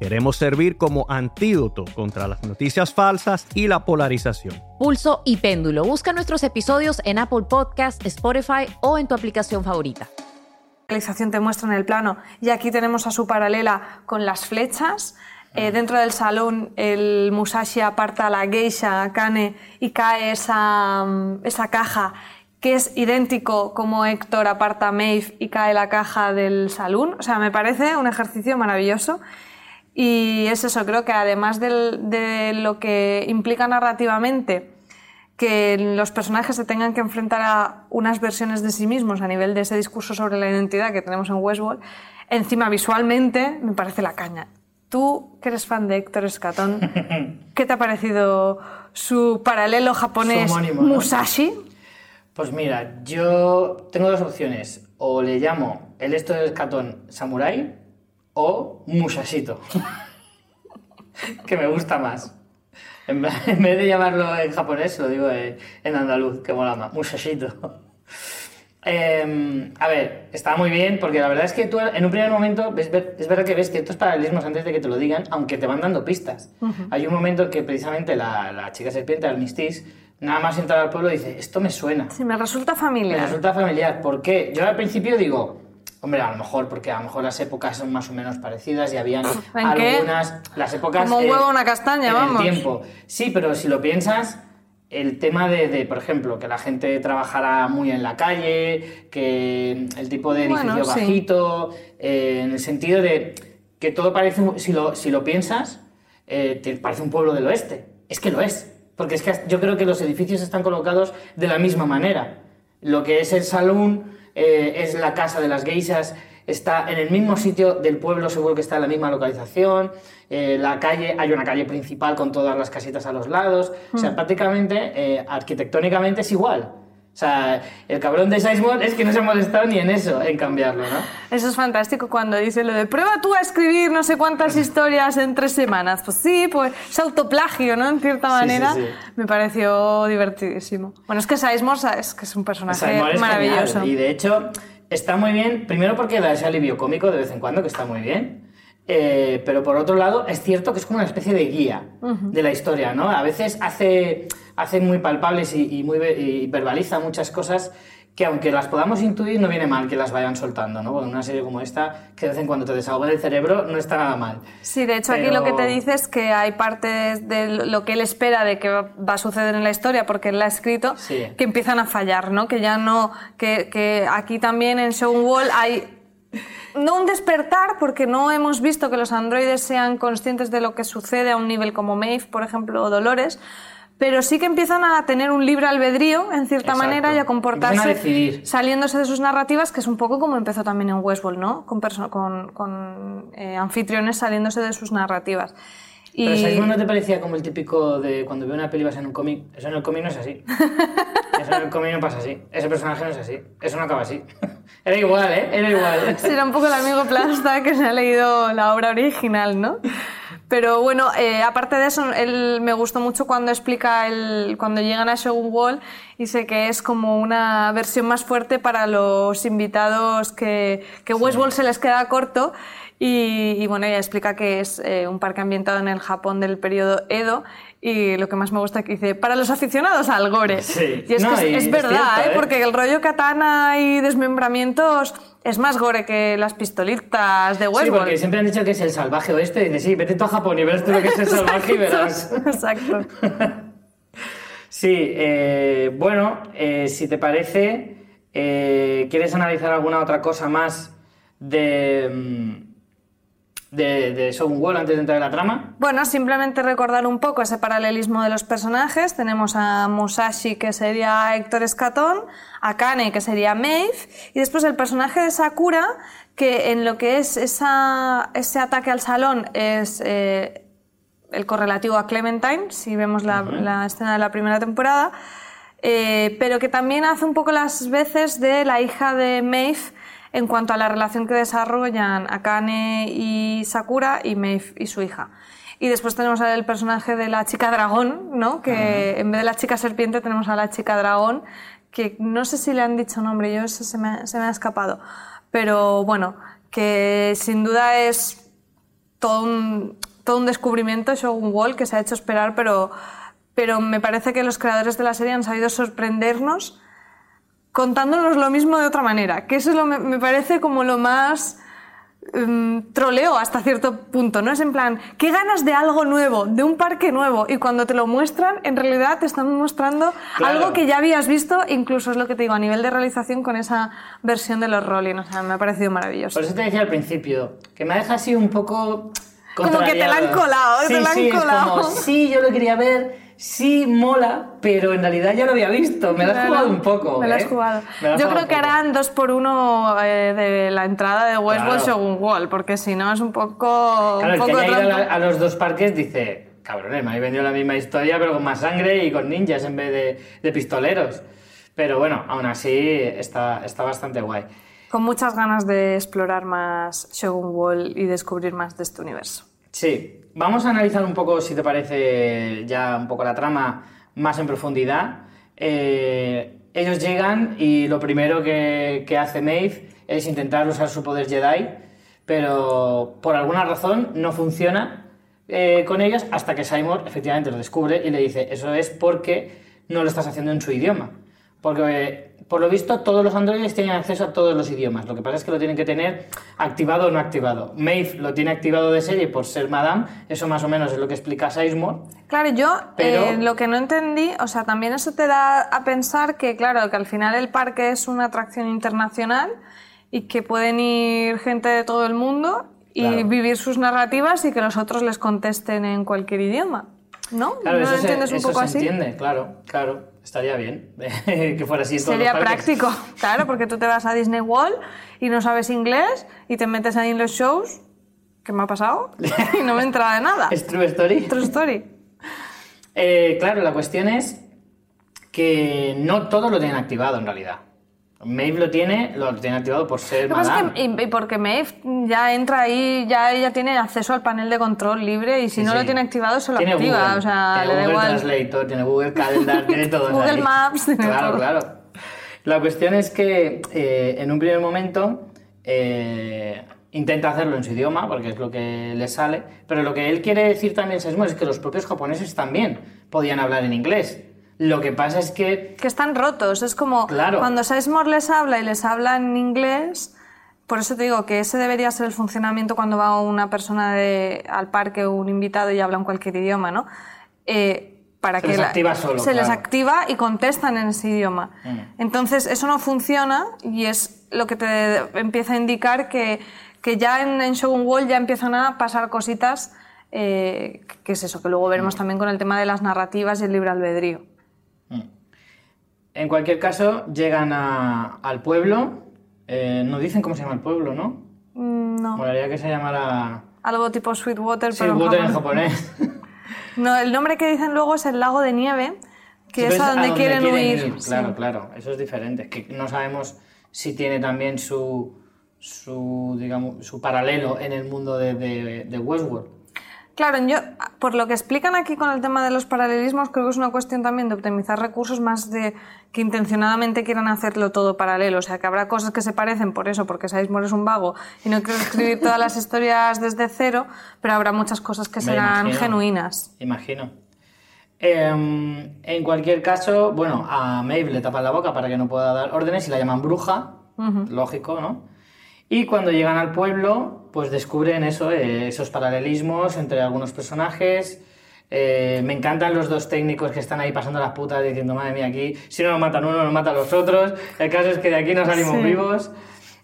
Queremos servir como antídoto contra las noticias falsas y la polarización. Pulso y péndulo. Busca nuestros episodios en Apple Podcast, Spotify o en tu aplicación favorita realización te muestra en el plano y aquí tenemos a su paralela con las flechas. Eh, dentro del salón el Musashi aparta a la geisha Kane y cae esa, mm, esa caja que es idéntico como Héctor aparta a Maeve y cae la caja del salón. O sea, me parece un ejercicio maravilloso. Y es eso, creo que además de lo que implica narrativamente, que los personajes se tengan que enfrentar a unas versiones de sí mismos a nivel de ese discurso sobre la identidad que tenemos en Westworld, encima visualmente me parece la caña. Tú, que eres fan de Héctor Escatón, ¿qué te ha parecido su paralelo japonés Musashi? Pues mira, yo tengo dos opciones. O le llamo el Héctor Escatón Samurai o Musashito, que me gusta más. En, vez de llamarlo en japonés, lo digo en, andaluz, que mola más. Muchachito. Em, a ver, está muy bien, porque la verdad es que tú en un primer momento ves, es verdad que ves ciertos paralelismos antes de que te lo digan, aunque te van dando pistas. Hay un momento que precisamente la, la chica serpiente, Armistice, nada más entrar al pueblo dice, esto me suena. Sí, me resulta familiar. Me resulta familiar. ¿Por qué? Yo al principio digo, Hombre, a lo mejor, porque a lo mejor las épocas son más o menos parecidas y habían algunas. Las épocas. Como un huevo una castaña, vamos. El tiempo. Sí, pero si lo piensas, el tema de, por ejemplo, que la gente trabajara muy en la calle, que el tipo de edificio bajito, eh, en el sentido de que todo parece. Si lo, si lo piensas, eh, te parece un pueblo del oeste. Es que lo es. Porque es que yo creo que los edificios están colocados de la misma manera. Lo que es el salón eh, es la casa de las geisas, está en el mismo sitio del pueblo, seguro que está en la misma localización. Eh, la calle, hay una calle principal con todas las casitas a los lados. O sea, mm. prácticamente, eh, arquitectónicamente es igual. O sea, el cabrón de Sizemore es que no se ha molestado ni en eso, en cambiarlo, ¿no? Eso es fantástico cuando dice lo de prueba tú a escribir no sé cuántas historias en tres semanas. Pues sí, pues es autoplagio, ¿no? En cierta manera. Me pareció divertidísimo. Bueno, es que Sizemore es que es un personaje maravilloso. Y de hecho, está muy bien, primero porque da ese alivio cómico de vez en cuando, que está muy bien. Eh, pero por otro lado, es cierto que es como una especie de guía de la historia, ¿no? A veces hace, hace muy palpables y, muy, verbaliza muchas cosas que aunque las podamos intuir, no viene mal que las vayan soltando, ¿no? Porque una serie como esta, que de vez en cuando te desahoga el cerebro, no está nada mal. Sí, de hecho aquí Pero- lo que te dice es que hay partes de lo que él espera de que va va a suceder en la historia, porque él la ha escrito, Sí. que empiezan a fallar, ¿no? Que ya no, que, que aquí también en Show Wall hay no un despertar, porque no hemos visto que los androides sean conscientes de lo que sucede a un nivel como Maeve, por ejemplo, o Dolores, pero sí que empiezan a tener un libre albedrío, en cierta Exacto. manera, y a comportarse a saliéndose de sus narrativas, que es un poco como empezó también en Westworld, ¿no? Con, perso- con, con, eh, anfitriones saliéndose de sus narrativas. Y... Pero Simon no te parecía como el típico de cuando veo una peli vas en un cómic. Eso en el cómic no es así. Eso en el cómic no pasa así. Ese personaje no es así. Eso no acaba así. Era igual, ¿eh? Era igual. Sí, era un poco el amigo Plasta que se ha leído la obra original, ¿no? Pero bueno, eh, aparte de eso, él me gustó mucho cuando explica el, cuando llegan a Shogun Wall, dice que es como una versión más fuerte para los invitados que, que Westworld se les queda corto. Y, y bueno, ella explica que es eh, un parque ambientado en el Japón del periodo Edo. Y lo que más me gusta es que dice, para los aficionados al gore. Sí. Y es No, que es, verdad, cierto, ¿eh? ¿eh? porque el rollo katana y desmembramientos es más gore que las pistolitas de Sí, Westworld. porque siempre han dicho que es el salvaje oeste. Y dices, sí, vete tú a Japón y verás tú lo que es el salvaje y verás. Exacto. Sí, eh, bueno, si te parece, ¿quieres analizar alguna otra cosa más de, mm, de, de Shogun World antes de entrar en la trama? Bueno, simplemente recordar un poco ese paralelismo de los personajes. Tenemos a Musashi, que sería Héctor Escatón, a Kane, que sería Maeve, y después el personaje de Sakura, que en lo que es esa- ese ataque al salón es eh, el correlativo a Clementine, si vemos la, la escena de la primera temporada, eh, pero que también hace un poco las veces de la hija de Maeve en cuanto a la relación que desarrollan Akane y Sakura y Maeve y su hija. Y después tenemos el personaje de la chica dragón, ¿no? Que en vez de la chica serpiente tenemos a la chica dragón, que no sé si le han dicho nombre, yo eso se me, se me ha escapado. Pero bueno, que sin duda es todo un, todo un descubrimiento Shogun Wall que se ha hecho esperar, pero, pero me parece que los creadores de la serie han sabido sorprendernos contándonos lo mismo de otra manera, que eso es lo, me, parece como lo más em, troleo hasta cierto punto, ¿no? Es en plan, qué ganas de algo nuevo, de un parque nuevo, y cuando te lo muestran, en realidad te están mostrando Claro. algo que ya habías visto, incluso es lo que te digo, a nivel de realización con esa versión de los Rolling, o sea, me ha parecido maravilloso. Por eso te decía al principio, que me deja así un poco... Como que te la han colado, sí, te la han sí, es colado. como, sí, yo lo quería ver, sí, mola, pero en realidad ya lo había visto. Me la has jugado un poco. Me la has ¿eh? jugado. Has Yo jugado creo que harán dos por uno eh, de la entrada de Westworld Claro. Shogun Wall, porque si no es un poco. Claro, un el que haya ido a, los dos parques dice, cabrones, me habéis vendido la misma historia, pero con más sangre y con ninjas en vez de, de pistoleros. Pero bueno, aún así está, está bastante guay. Con muchas ganas de explorar más Shogun Wall y descubrir más de este universo. Sí, vamos a analizar un poco, si te parece, ya un poco la trama más en profundidad. Eh, ellos llegan y lo primero que, hace Maeve es intentar usar su poder Jedi, pero por alguna razón no funciona eh, con ellos hasta que Simon efectivamente lo descubre y le dice, eso es porque no lo estás haciendo en su idioma. Porque, por lo visto, todos los androides tienen acceso a todos los idiomas. Lo que pasa es que lo tienen que tener activado o no activado. Maeve lo tiene activado de serie por ser Madame. Eso más o menos es lo que explica Sizemore. Claro, yo Pero- eh, lo que no entendí, o sea, también eso te da a pensar que, claro, que al final el parque es una atracción internacional y que pueden ir gente de todo el mundo y Claro. vivir sus narrativas y que los otros les contesten en cualquier idioma. ¿No? Claro, ¿No eso lo se, entiendes un eso poco se así? entiende, claro, claro. Estaría bien que fuera así en todos Sería los práctico, claro, porque tú te vas a Disney World y no sabes inglés y te metes ahí en los shows. ¿Qué me ha pasado? y no me entra de nada. Es True Story. True story. Eh, claro, la cuestión es que no todos lo tienen activado en realidad. Maeve lo tiene, lo tiene activado por ser Lo que pasa es que, y, y porque Maeve ya entra ahí, ya ella tiene acceso al panel de control libre y si no lo tiene activado se lo Tiene activa. Google, o sea, tiene le da Google igual. Translator, tiene Google Calendar, tiene todo. Google ahí. Maps, tiene Claro, todo. claro. La cuestión es que eh, en un primer momento eh, intenta hacerlo en su idioma, porque es lo que le sale, pero lo que él quiere decir también Sesmo, es que los propios japoneses también podían hablar en inglés. Lo que pasa es que Que están rotos. Es como Claro. cuando Sizemore les habla y les habla en inglés. Por eso te digo que ese debería ser el funcionamiento cuando va una persona de- al parque o un invitado y habla en cualquier idioma, ¿no? Eh, para Se que les la- activa solo, se les activa y contestan en ese idioma. Entonces eso no funciona y es lo que te empieza a indicar que, que ya en, en Shogun World ya empiezan a pasar cositas. eh, que es eso, que luego veremos también con el tema de las narrativas y el libre albedrío. En cualquier caso, llegan a- al pueblo. eh, no dicen cómo se llama el pueblo, ¿no? Mm, No. Molaría que se llamara Algo tipo Sweetwater, pero Sweetwater en japonés. No, el nombre que dicen luego es el lago de nieve, que Sí, es a donde, quieren, huir. Claro, Sí. claro. Eso es diferente. Que no sabemos si tiene también su, su, digamos, su paralelo en el mundo de, de, de Westworld. Claro, yo, por lo que explican aquí con el tema de los paralelismos, creo que es una cuestión también de optimizar recursos más de que intencionadamente quieran hacerlo todo paralelo. O sea, que habrá cosas que se parecen por eso, porque Sizemore es un vago y no quiere escribir todas las historias desde cero, pero habrá muchas cosas que Me serán imagino. genuinas. Imagino. Em, en cualquier caso, bueno, a Maeve le tapan la boca para que no pueda dar órdenes y la llaman bruja, lógico, ¿no? Y cuando llegan al pueblo, pues descubren eso, eh, esos paralelismos entre algunos personajes. Eh, me encantan los dos técnicos que están ahí pasando las putas diciendo, madre mía, aquí si no nos matan uno, nos matan los otros. El caso es que de aquí no salimos Sí. vivos.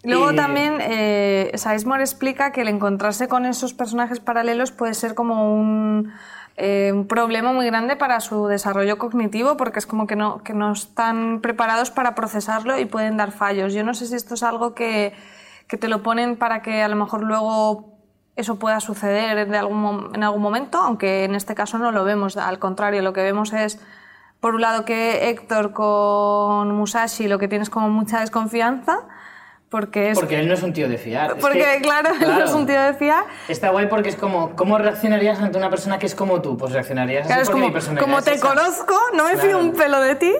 Luego Y- también eh, Sizemore explica que el encontrarse con esos personajes paralelos puede ser como un, eh, un problema muy grande para su desarrollo cognitivo porque es como que no, que no están preparados para procesarlo y pueden dar fallos. Yo no sé si esto es algo que, que te lo ponen para que a lo mejor luego eso pueda suceder de algún, en algún momento, aunque en este caso no lo vemos. Al contrario, lo que vemos es, por un lado, que Héctor con Musashi lo que tienes como mucha desconfianza, porque es... Porque él no es un tío de fiar. Es porque, que- claro, él no es un tío de fiar. Está guay porque es como, ¿cómo reaccionarías ante una persona que es como tú? Pues reaccionarías Claro, así es porque mi como, personalidad como es te esa. conozco, no me fío Claro. un pelo de ti.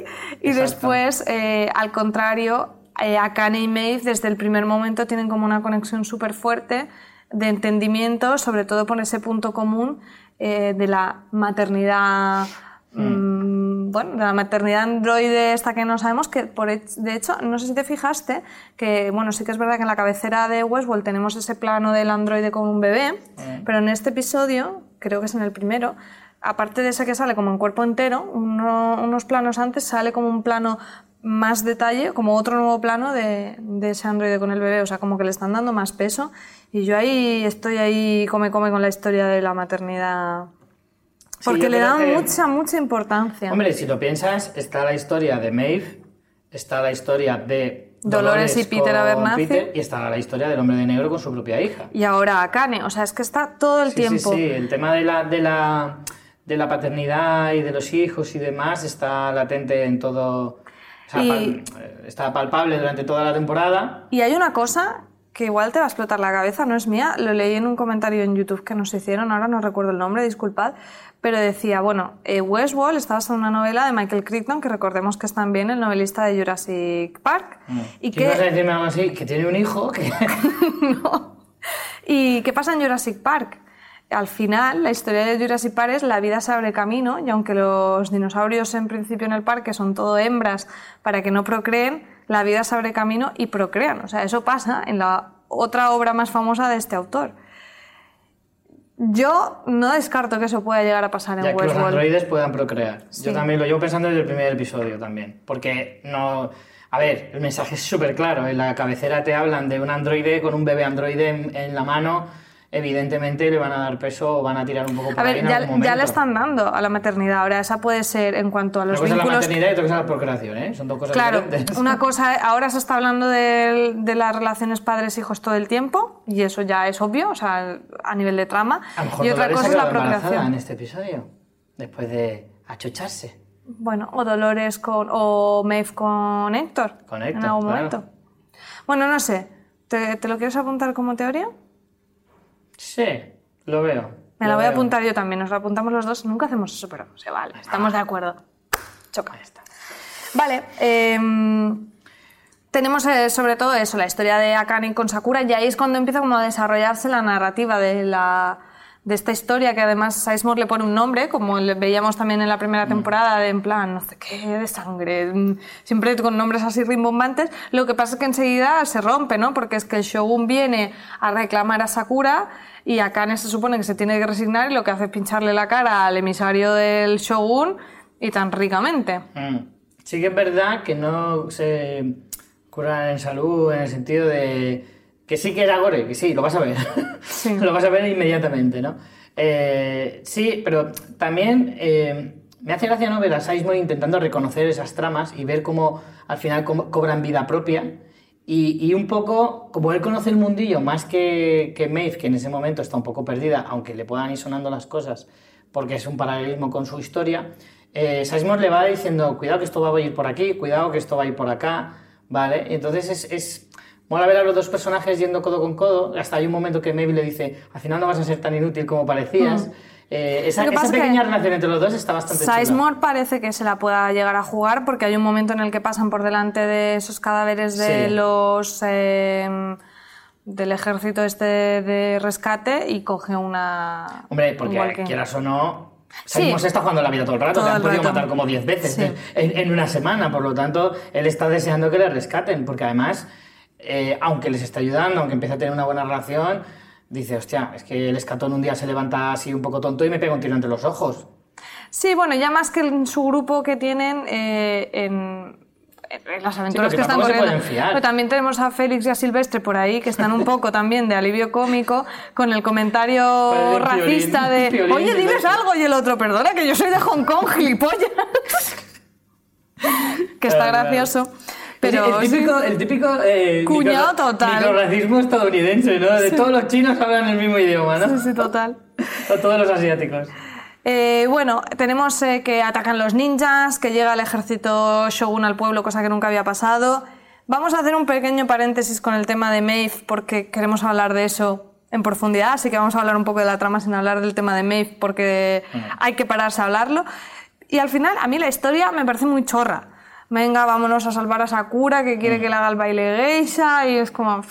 Y Exacto. después, eh, al contrario, eh, Akane y Maeve desde el primer momento tienen como una conexión súper fuerte de entendimiento, sobre todo por ese punto común eh, de la maternidad. mm, bueno, de la maternidad androide esta que no sabemos, que por de hecho, no sé si te fijaste, que bueno, sí que es verdad que en la cabecera de Westworld tenemos ese plano del androide con un bebé, pero en este episodio, creo que es en el primero, aparte de ese que sale como en cuerpo entero, uno- unos planos antes sale como un plano más detalle, como otro nuevo plano de, de ese androide con el bebé, o sea, como que le están dando más peso. Y yo ahí estoy ahí come come con la historia de la maternidad. Sí, Porque yo le dan que- mucha, mucha importancia. Hombre, si lo piensas, está la historia de Maeve, está la historia de Dolores y Peter Abernathy. Peter, y está la historia del hombre de negro con su propia hija. Y ahora Akane, o sea, es que está todo el Sí, tiempo. Sí, sí, el tema de la, de, la, de la paternidad y de los hijos y demás está latente en todo. Sea, Y- pal- eh, está palpable durante toda la temporada. Y hay una cosa que igual te va a explotar la cabeza, no es mía, lo leí en un comentario en YouTube que nos hicieron, ahora no recuerdo el nombre, disculpad, pero decía, bueno, eh, Westworld está basada en una novela de Michael Crichton, que recordemos que es también el novelista de Jurassic Park, y ¿Qué a que... decirme algo así? Que tiene un hijo que... ¿Y qué pasa en Jurassic Park? Al final, la historia de Jurassic Park es la vida se abre camino y aunque los dinosaurios en principio en el parque son todo hembras para que no procreen, la vida se abre camino y procrean. O sea, eso pasa en la otra obra más famosa de este autor. Yo no descarto que eso pueda llegar a pasar en ya que los Westworld. androides puedan procrear. Sí. Yo también lo llevo pensando desde el primer episodio también. Porque no... A ver, el mensaje es súper claro. En la cabecera te hablan de un androide con un bebé androide en, en la mano. Evidentemente le van a dar peso o van a tirar un poco por A ver, ya, ya le están dando a la maternidad. Ahora, esa puede ser en cuanto a Una los cosa es la vínculos maternidad y otra cosa es la procreación, ¿eh? Son dos cosas Claro, diferentes. una cosa, ahora se está hablando de, de las relaciones padres-hijos todo el tiempo, y eso ya es obvio, o sea, a nivel de trama. A lo mejor y otra cosa es la procreación. en este episodio. Después de achucharse. Bueno, o Dolores con. o Maeve con Héctor. Con Héctor, En algún claro. momento. Bueno, no sé. ¿Te, te lo quieres apuntar como teoría? Sí, lo veo. Me lo la voy a apuntar yo también, nos la apuntamos los dos. Nunca hacemos eso, pero se vale. Estamos de acuerdo. Choca. Vale, em, tenemos eh, sobre todo eso, la historia de Akane con Sakura, y ahí es cuando empieza como a desarrollarse la narrativa de la, de esta historia que además Sizemore le pone un nombre, como le veíamos también en la primera temporada, de en plan, no sé qué, de sangre, mm, siempre con nombres así rimbombantes. Lo que pasa es que enseguida se rompe, ¿no? Porque es que el Shogun viene a reclamar a Sakura y Akane se supone que se tiene que resignar y lo que hace es pincharle la cara al emisario del Shogun y tan ricamente. Mm. Sí que es verdad que no se curan en salud en el sentido de que sí que era gore, que sí, lo vas a ver. lo vas a ver inmediatamente, ¿no? Eh, sí, pero también eh, me hace gracia no ver a Sizemore intentando reconocer esas tramas y ver cómo al final cobran vida propia. Y, un poco, como él conoce el mundillo más que, que Maeve, que en ese momento está un poco perdida, aunque le puedan ir sonando las cosas, porque es un paralelismo con su historia, eh, Sizemore le va diciendo, cuidado que esto va a ir por aquí, cuidado que esto va a ir por acá, ¿vale? Entonces es, es mola ver a los dos personajes yendo codo con codo, hasta hay un momento que Maeve le dice, al final no vas a ser tan inútil como parecías. Mm. Eh, esa, pequeña relación entre los dos está bastante Sizemore parece que se la pueda llegar a jugar porque hay un momento en el que pasan por delante de esos cadáveres de los... Em, del ejército este de rescate y coge una... Hombre, porque quieras o no, Salimos sí. está jugando la vida todo el rato, te han podido matar como 10 veces en, en, una semana, por lo tanto, él está deseando que le rescaten, porque además eh, aunque les está ayudando, aunque empieza a tener una buena relación, dice, hostia, es que el escatón un día se levanta así un poco tonto y me pega un tiro entre los ojos. Sí, bueno, ya más que en su grupo que tienen eh, en, las aventuras que, están corriendo. Pero también tenemos a Félix y a Silvestre por ahí que están un poco también de alivio cómico con el comentario racista de oye, diles algo y el otro, perdona que yo soy de Hong Kong, gilipollas. que está gracioso. Pero el típico, el típico eh, cuñado total. racismo estadounidense, ¿no? De todos los chinos hablan el mismo idioma, ¿no? Sí, sí, total. o todos los asiáticos. Eh, bueno, tenemos eh, que atacan los ninjas, que llega el ejército shogun al pueblo, cosa que nunca había pasado. Vamos a hacer un pequeño paréntesis con el tema de Maeve, porque queremos hablar de eso en profundidad, así que vamos a hablar un poco de la trama sin hablar del tema de Maeve, porque hay que pararse a hablarlo. Y al final, a mí la historia me parece muy chorra venga, vámonos a salvar a Sakura, que quiere que le haga el baile geisha, y es como,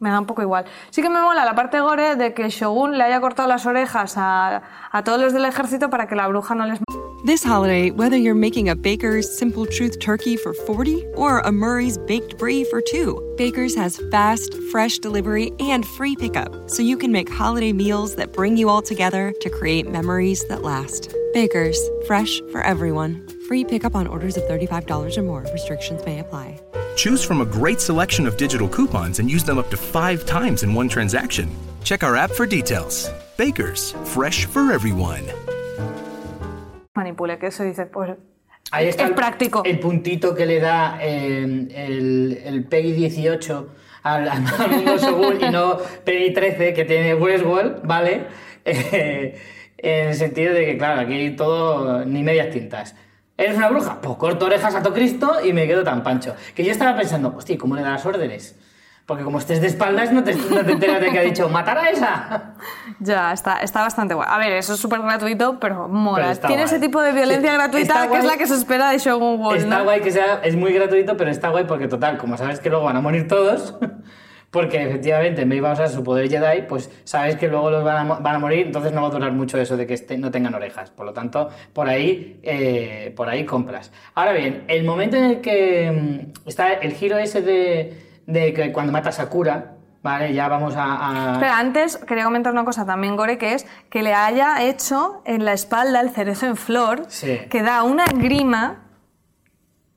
me da un poco igual. Sí que me mola la parte gore de que Shogun le haya cortado las orejas a, a todos los del ejército para que la bruja no les... This holiday, whether you're making a Baker's Simple Truth turkey for 40 or a Murray's Baked Brie for 2, Baker's has fast, fresh delivery and free pickup, so you can make holiday meals that bring you all together to create memories that last. Baker's, fresh for everyone. Free pickup on orders of $35 or more. Restrictions may apply. Choose from a great selection of digital coupons and use them up to five times in one transaction. Check our app for details. Bakers, fresh for everyone. Manipule, que eso dice, pues. Ahí está es el, práctico. El puntito que le da eh, el, el PEGI 18 al, al mundo Shogun y no PEGI 13 que tiene Westworld, ¿vale? Eh, en el sentido de que, claro, aquí todo ni medias tintas. ¿Eres una bruja? Pues corto orejas a todo Cristo y me quedo tan pancho. Que yo estaba pensando, hostia, ¿cómo le das órdenes? Porque como estés de espaldas no te, no te enteras de que ha dicho, ¡matar a esa! Ya, está, está bastante guay. A ver, eso es súper gratuito, pero mola. Tiene ese tipo de violencia gratuita que es la que se espera de Shogun World, Está guay que sea, es muy gratuito, pero está guay porque total, como sabes que luego van a morir todos, porque efectivamente me iba a usar su poder Jedi, pues sabes que luego los van a, van a morir, entonces no va a durar mucho eso de que este, no tengan orejas. Por lo tanto, por ahí, eh, por ahí compras. Ahora bien, el momento en el que mm, está el giro ese de, de que cuando mata a Sakura, Vale, ya vamos a, Pero antes quería comentar una cosa también, Gore, que es que le haya hecho en la espalda el cerezo en flor, que da una grima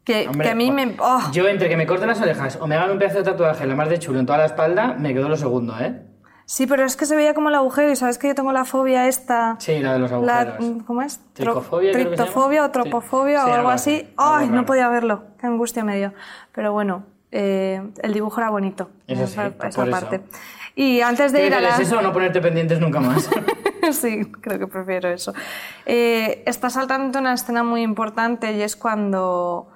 que, a mí me... Oh. Yo entre que me corten las orejas o me hagan un pedazo de tatuaje, la más de chulo en toda la espalda, me quedo lo segundo, ¿eh? Sí, pero es que se veía como el agujero y sabes que yo tengo la fobia esta... Sí, la de los agujeros. ¿Cómo es? Tricofobia, Triptofobia o tropofobia o algo así. ¡Ay, no podía verlo! Qué angustia me dio. Pero bueno, eh, el dibujo era bonito. Eso sí, esa, parte. Y antes de ir a la... ¿Es eso o no ponerte pendientes nunca más? sí, creo que prefiero eso. Eh, está saltando una escena muy importante y es cuando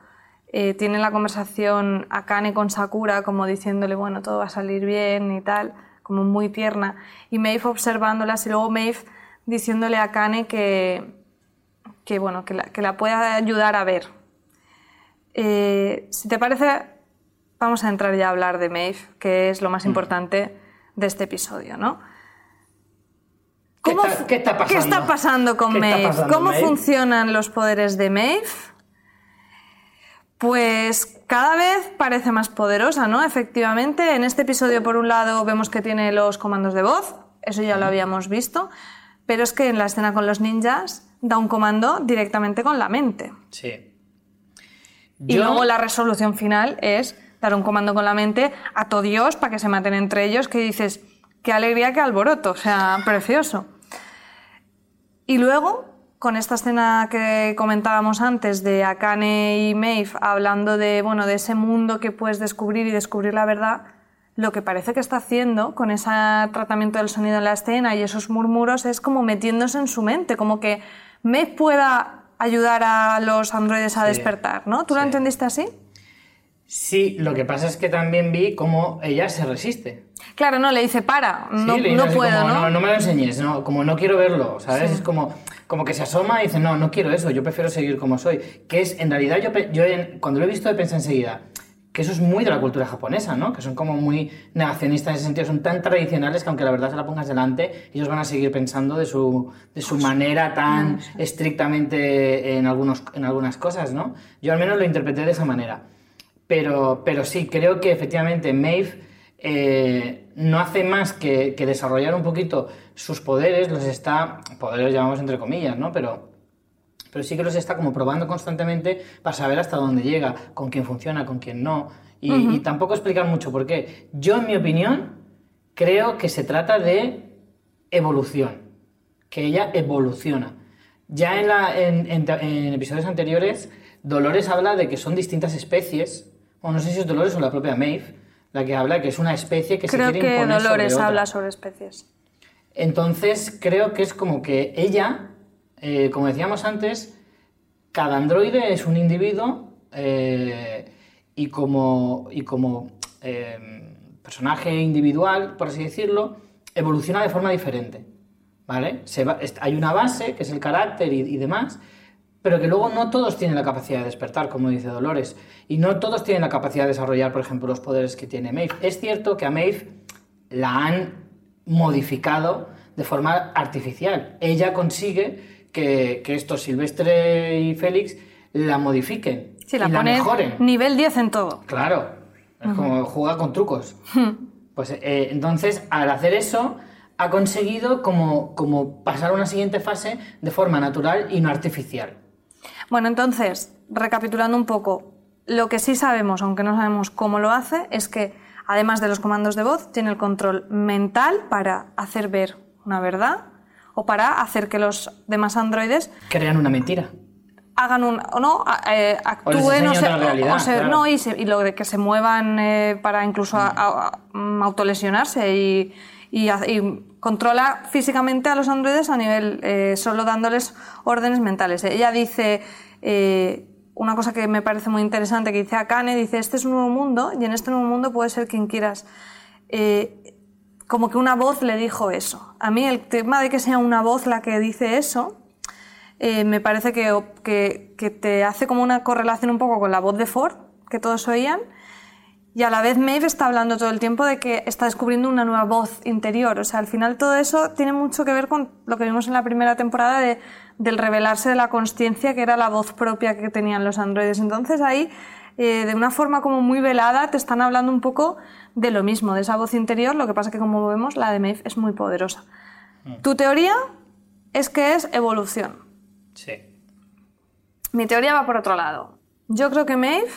eh, tiene la conversación Akane con Sakura como diciéndole, bueno, todo va a salir bien y tal, como muy tierna, y Maeve observándolas y luego Maeve diciéndole a Akane que, que, bueno, que, la, que la puede ayudar a ver. Eh, si te parece, vamos a entrar ya a hablar de Maeve, que es lo más mm. importante de este episodio, ¿no? ¿Qué ¿Cómo está- qué está pasando? está pasando con ¿Qué está Maeve? pasando, ¿Cómo Maeve? funcionan los poderes de Maeve? Pues cada vez parece más poderosa, ¿no? Efectivamente, en este episodio, por un lado, vemos que tiene los comandos de voz, eso ya lo habíamos visto, pero es que en la escena con los ninjas da un comando directamente con la mente. Sí. Y luego la resolución final es dar un comando con la mente a todo Dios para que se maten entre ellos, que dices, qué alegría, qué alboroto, o sea, precioso. Y luego, con esta escena que comentábamos antes de Akane y Maeve hablando de, bueno, de ese mundo que puedes descubrir y descubrir la verdad, lo que parece que está haciendo con ese tratamiento del sonido en la escena y esos murmuros es como metiéndose en su mente, como que Maeve pueda ayudar a los androides a Sí. despertar, ¿no? ¿Tú lo entendiste así? Sí, lo que pasa es que también vi cómo ella se resiste. Claro, no, le dice, para, no, puedo, como, ¿no? no, me lo enseñes, no, como no quiero verlo, ¿sabes? Es como, como que se asoma y dice, no, no quiero eso, yo prefiero seguir como soy. Que es, en realidad, yo, yo en- cuando lo he visto he pensado enseguida que eso es muy de la cultura japonesa, ¿no? Que son como muy negacionistas en ese sentido, son tan tradicionales que aunque la verdad se la pongas delante, ellos van a seguir pensando de su, de su manera tan estrictamente en, algunos, en algunas cosas, ¿no? Yo al menos lo interpreté de esa manera. Pero, pero sí, creo que efectivamente Maeve eh, no hace más que, que desarrollar un poquito sus poderes, los está, poderes llamamos entre comillas, ¿no? Pero, pero sí que los está como probando constantemente para saber hasta dónde llega, con quién funciona, con quién no. Y, y tampoco explicar mucho por qué. Yo, en mi opinión, creo que se trata de evolución, que ella evoluciona. Ya en, la- en- en- en episodios anteriores, Dolores habla de que son distintas especies, o no sé si es Dolores o la propia Maeve, la que habla que es una especie que Creo se quiere que imponer sobre Dolores otra. habla sobre especies. Entonces creo que es como que ella, eh, como decíamos antes, cada androide es un individuo eh, y como, y como eh, personaje individual, por así decirlo, evoluciona de forma diferente. ¿Vale? Se va- est- hay una base, que es el carácter y, y demás, pero que luego no todos tienen la capacidad de despertar, como dice Dolores, y no todos tienen la capacidad de desarrollar, por ejemplo, los poderes que tiene Maeve. Es cierto que a Maeve la han modificado de forma artificial. Ella consigue que, que estos Silvestre y Félix la modifiquen Sí, la y la mejoren. nivel 10 en todo. Claro, es como juega con trucos. Pues eh, entonces, al hacer eso, ha conseguido como, como pasar a una siguiente fase de forma natural y no artificial. Bueno, entonces, recapitulando un poco, lo que sí sabemos, aunque no sabemos cómo lo hace, es que además de los comandos de voz, tiene el control mental para hacer ver una verdad o para hacer que los demás androides Crean una mentira. hagan un o no eh, actúen o se- otra realidad, o se- claro. no y, se- y lo de que se muevan eh, para incluso a- a- a- autolesionarse y, y y controla físicamente a los androides a nivel eh, solo dándoles órdenes mentales. Ella dice eh, una cosa que me parece muy interesante que dice Akane dice este es un nuevo mundo y en este nuevo mundo puede ser quien quieras Eh, como que una voz le dijo eso. A mí el tema de que sea una voz la que dice eso eh, me parece que, que, que te hace como una correlación un poco con la voz de Ford, que todos oían, y a la vez Maeve está hablando todo el tiempo de que está descubriendo una nueva voz interior. O sea, al final todo eso tiene mucho que ver con lo que vimos en la primera temporada de, del revelarse de la consciencia, que era la voz propia que tenían los androides. Entonces ahí, eh, de una forma como muy velada, te están hablando un poco de lo mismo, de esa voz interior. Lo que pasa que, como vemos, la de Maeve es muy poderosa. Tu teoría es que es evolución. Sí. Mi teoría va por otro lado. Yo creo que Maeve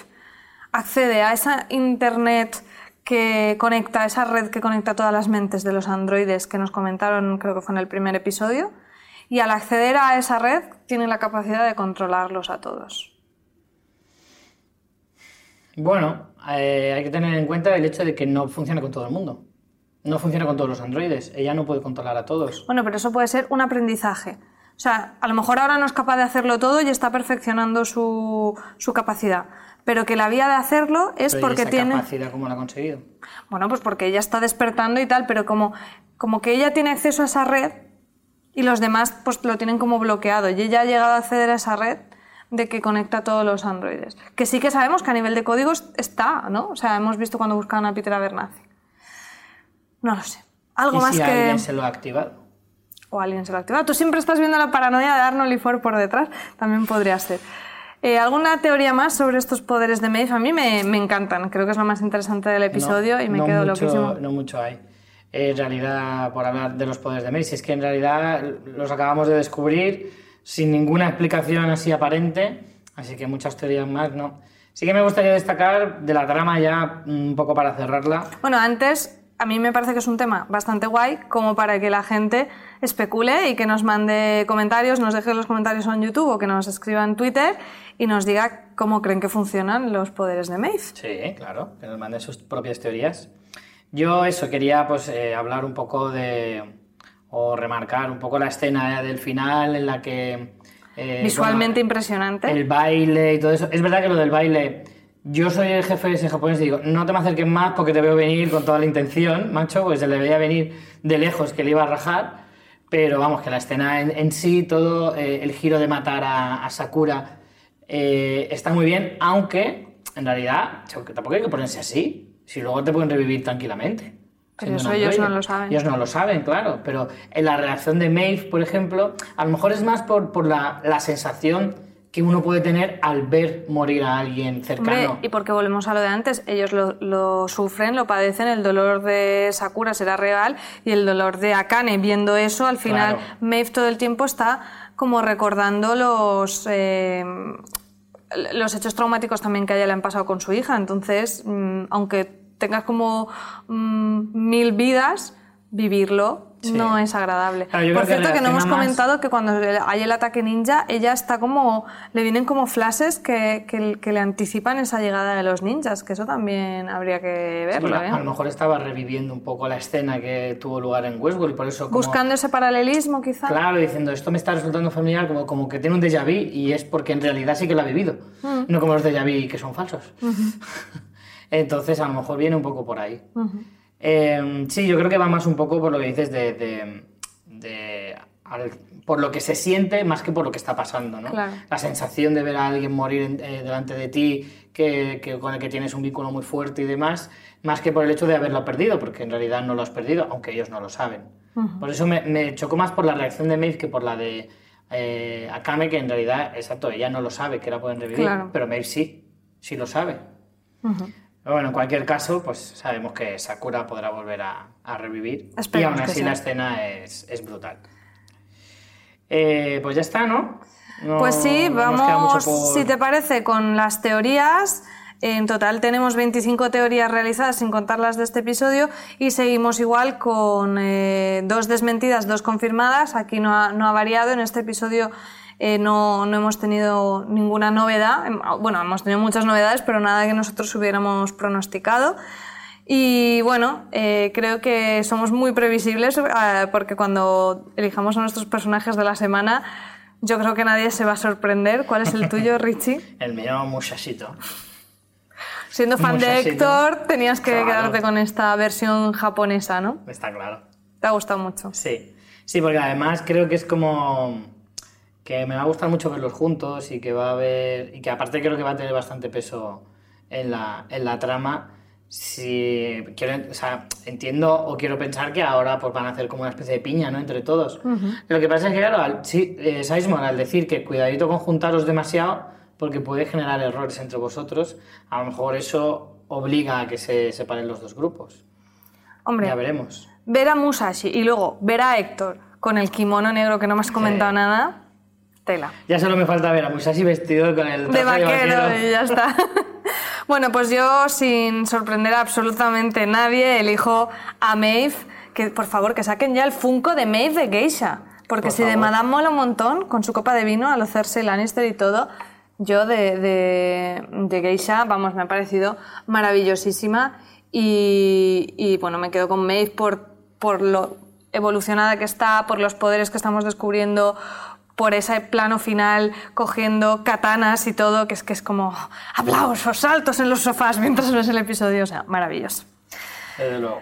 accede a esa internet que conecta, esa red que conecta todas las mentes de los androides que nos comentaron, creo que fue en el primer episodio, y al acceder a esa red tiene la capacidad de controlarlos a todos. Bueno, eh, hay que tener en cuenta el hecho de que no funciona con todo el mundo. No funciona con todos los androides. Ella no puede controlar a todos. Bueno, pero eso puede ser un aprendizaje. O sea, a lo mejor ahora no es capaz de hacerlo todo y está perfeccionando su, su capacidad. Pero que la vía de hacerlo es Pero ¿y porque esa tiene... capacidad cómo la ha conseguido? Bueno, pues porque ella está despertando y tal, pero como, como que ella tiene acceso a esa red y los demás pues lo tienen como bloqueado y ella ha llegado a acceder a esa red de que conecta todos los androides. Que sí que sabemos que a nivel de códigos está, ¿no? O sea, hemos visto cuando buscaban a Peter Abernathy. No lo sé. Algo ¿Y más si que... alguien se lo ha activado? o alguien se lo ha activado. Tú siempre estás viendo la paranoia de Arnold y Ford por detrás, también podría ser. Eh, ¿Alguna teoría más sobre estos poderes de Maeve? A mí me, me encantan, creo que es lo más interesante del episodio No, y me no quedo mucho, loquísimo. No mucho hay. En realidad, por hablar de los poderes de Maeve, si es que en realidad los acabamos de descubrir sin ninguna explicación así aparente, así que muchas teorías más no. Sí que me gustaría destacar de la trama ya un poco para cerrarla. Bueno, antes, a mí me parece que es un tema bastante guay, como para que la gente especule y que nos mande comentarios, nos deje los comentarios en YouTube o que nos escriba en Twitter y nos diga cómo creen que funcionan los poderes de Maeve. Sí, claro, que nos manden sus propias teorías. Yo eso, quería pues eh, hablar un poco de, o remarcar un poco la escena del final en la que... eh, Visualmente bueno, impresionante. El baile y todo eso. Es verdad que lo del baile, yo soy el jefe de ese japonés y digo, no te me acerques más porque te veo venir con toda la intención, macho, pues se le veía venir de lejos que le iba a rajar, pero vamos, que la escena en, en sí, todo eh, el giro de matar a, a Sakura eh, está muy bien, aunque en realidad tampoco hay que ponerse así, si luego te pueden revivir tranquilamente. Pero eso ellos no lo saben. Ellos no lo saben, claro, pero en la reacción de Maeve, por ejemplo, a lo mejor es más por, por la, la sensación que uno puede tener al ver morir a alguien cercano. Hombre, y porque volvemos a lo de antes, ellos lo, lo sufren, lo padecen, el dolor de Sakura será real y el dolor de Akane viendo eso, al final Claro. Maeve todo el tiempo está como recordando los, eh, los hechos traumáticos también que a ella le han pasado con su hija, entonces, mm, aunque tengas como mm, mil vidas, vivirlo Sí. no es agradable. Claro, yo Por creo que cierto, que no hemos más- comentado que cuando hay el ataque ninja, ella está como. Le vienen como flashes que, que- que le anticipan esa llegada de los ninjas, que eso también habría que Sí, verlo, pues, ¿eh? A lo mejor estaba reviviendo un poco la escena que tuvo lugar en Westworld y por eso como, Buscando ese paralelismo, quizá. Claro, diciendo, esto me está resultando familiar, como, como que tiene un déjà vu y es porque en realidad sí que lo ha vivido. Mm. No como los déjà vu que son falsos. Entonces, a lo mejor viene un poco por ahí. Eh, sí, yo creo que va más un poco por lo que dices de... de- de- al- por lo que se siente más que por lo que está pasando, ¿no? Claro. La sensación de ver a alguien morir eh, delante de ti, que, que con el que tienes un vínculo muy fuerte y demás, más que por el hecho de haberlo perdido, porque en realidad no lo has perdido, aunque ellos no lo saben. Por eso me, me chocó más por la reacción de Maeve que por la de eh, Akame, que en realidad, exacto, ella no lo sabe, que la pueden revivir, Claro. pero Maeve sí, sí lo sabe. Pero bueno, en cualquier caso, pues sabemos que Sakura podrá volver a, a revivir. y aún así sí. la escena es, es brutal. Eh, pues ya está, ¿no? No- Pues sí, vamos, por- si te parece, con las teorías. En total tenemos 25 teorías realizadas sin contar las de este episodio y seguimos igual con eh, dos desmentidas, dos confirmadas. Aquí no ha, no ha variado. En este episodio eh, no, no hemos tenido ninguna novedad. Em, Bueno, hemos tenido muchas novedades, pero nada que nosotros hubiéramos pronosticado. Y bueno, eh, creo que somos muy previsibles eh, porque cuando elijamos a nuestros personajes de la semana, yo creo que nadie se va a sorprender. ¿Cuál es el tuyo, Richie? El mío muchachito. Siendo fan de. Héctor, tenías que Claro. quedarte con esta versión japonesa, ¿no? Está claro. Te ha gustado mucho. Sí, sí, porque además creo que es como que me va a gustar mucho verlos juntos y que va a haber y que aparte creo que va a tener bastante peso en la, en la trama. Si quiero, o sea, entiendo o quiero pensar que ahora pues van a hacer como una especie de piña, ¿no? Entre todos. Lo que pasa es que claro, al, sí, eh, Sizemore, al decir que cuidadito con juntaros demasiado porque puede generar errores entre vosotros, a lo mejor eso obliga a que se separen los dos grupos. Hombre, Ya veremos. ver a Musashi y luego ver a Héctor con el kimono negro que no me has comentado nada, tela. Ya solo me falta ver a Musashi vestido con el de traje vaquero y ya está. bueno, pues yo, sin sorprender a absolutamente nadie, elijo a Maeve, que por favor que saquen ya el Funko de Maeve de Geisha. Porque Por si de favor. Madame mola un montón, con su copa de vino, a lo Cersei Lannister y todo, yo de, de, de Geisha, vamos, me ha parecido maravillosísima. Y, y, bueno, me quedo con Maeve por, por lo evolucionada que está, por los poderes que estamos descubriendo, por ese plano final cogiendo katanas y todo, que es que es como aplausos, saltos en los sofás mientras ves el episodio, o sea, maravilloso. Desde luego.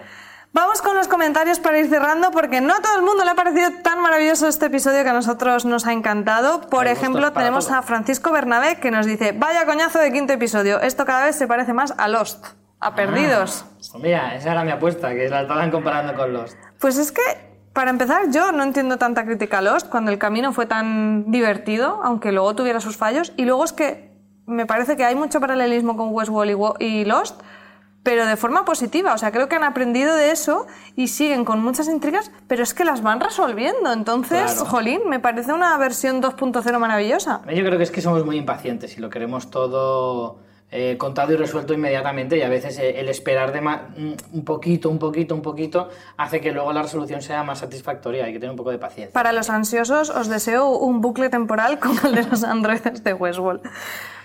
Vamos con los comentarios para ir cerrando, porque no a todo el mundo le ha parecido tan maravilloso este episodio que a nosotros nos ha encantado. Por ejemplo, tenemos todo. a Francisco Bernabé que nos dice, vaya coñazo de quinto episodio, esto cada vez se parece más a Lost, a Perdidos. Pues mira, esa era mi apuesta, que la estaban comparando con los. Pues es que Para empezar, yo no entiendo tanta crítica a Lost cuando el camino fue tan divertido, aunque luego tuviera sus fallos. Y luego es que me parece que hay mucho paralelismo con Westworld y Lost, pero de forma positiva. O sea, creo que han aprendido de eso y siguen con muchas intrigas, pero es que las van resolviendo. Entonces, Claro. jolín, me parece una versión 2.0 maravillosa. Yo creo que es que somos muy impacientes y lo queremos todo eh, contado y resuelto inmediatamente y a veces eh, el esperar de un poquito, un poquito, un poquito hace que luego la resolución sea más satisfactoria. Hay que tener un poco de paciencia. Para los ansiosos, os deseo un bucle temporal como el de los androides de Westworld.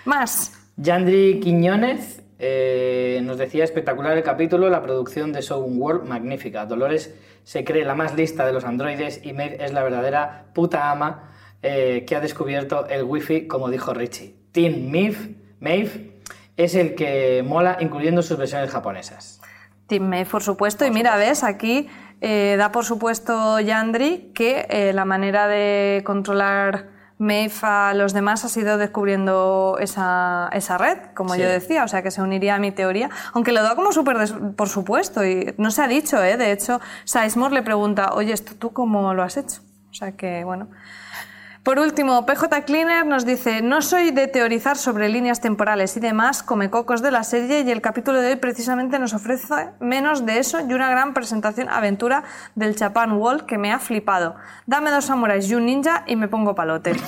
Más. Yandri Quiñones eh, nos decía espectacular el capítulo, la producción de Show World magnífica. Dolores se cree la más lista de los androides y Maeve es la verdadera puta ama eh, que ha descubierto el wifi, como dijo Richie. Team Maeve, Maeve es el que mola, incluyendo sus versiones japonesas. Team May, por supuesto. Y mira, ves, aquí eh, da por supuesto Yandri que eh, la manera de controlar Maeve a los demás ha sido descubriendo esa, esa red, como Sí. yo decía, o sea que se uniría a mi teoría, aunque lo da como súper por supuesto y no se ha dicho, ¿eh? de hecho Sizemore le pregunta, oye, ¿esto tú cómo lo has hecho? O sea que, bueno. Por último, PJ Cleaner nos dice, no soy de teorizar sobre líneas temporales y demás, come cocos de la serie y el capítulo de hoy precisamente nos ofrece menos de eso y una gran presentación aventura del Japan Wall que me ha flipado. Dame dos samuráis y un ninja y me pongo palote.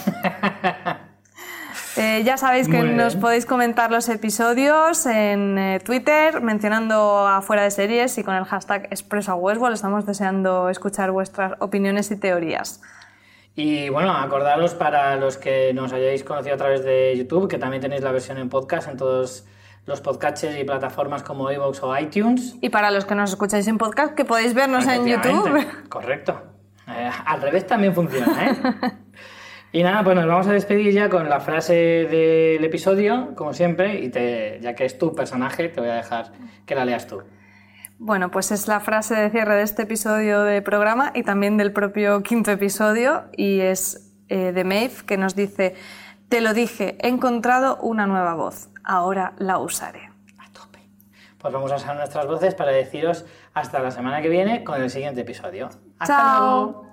Eh, ya sabéis que nos podéis comentar los episodios en eh, Twitter mencionando a fuera de series y con el hashtag ExpresoWestworld. Estamos deseando escuchar vuestras opiniones y teorías. Y bueno, acordaros para los que nos hayáis conocido a través de YouTube, que también tenéis la versión en podcast en todos los podcatchers y plataformas como iVoox o iTunes. Y para los que nos escucháis en podcast, que podéis vernos en YouTube. Correcto. Eh, al revés también funciona, ¿eh? y nada, pues nos vamos a despedir ya con la frase del episodio, como siempre, y te, ya que es tu personaje, te voy a dejar que la leas tú. Bueno, pues es la frase de cierre de este episodio de programa y también del propio quinto episodio y es eh, de Maeve que nos dice, te lo dije, he encontrado una nueva voz, ahora la usaré. A tope. Pues vamos a usar nuestras voces para deciros hasta la semana que viene con el siguiente episodio. Hasta Chao. luego.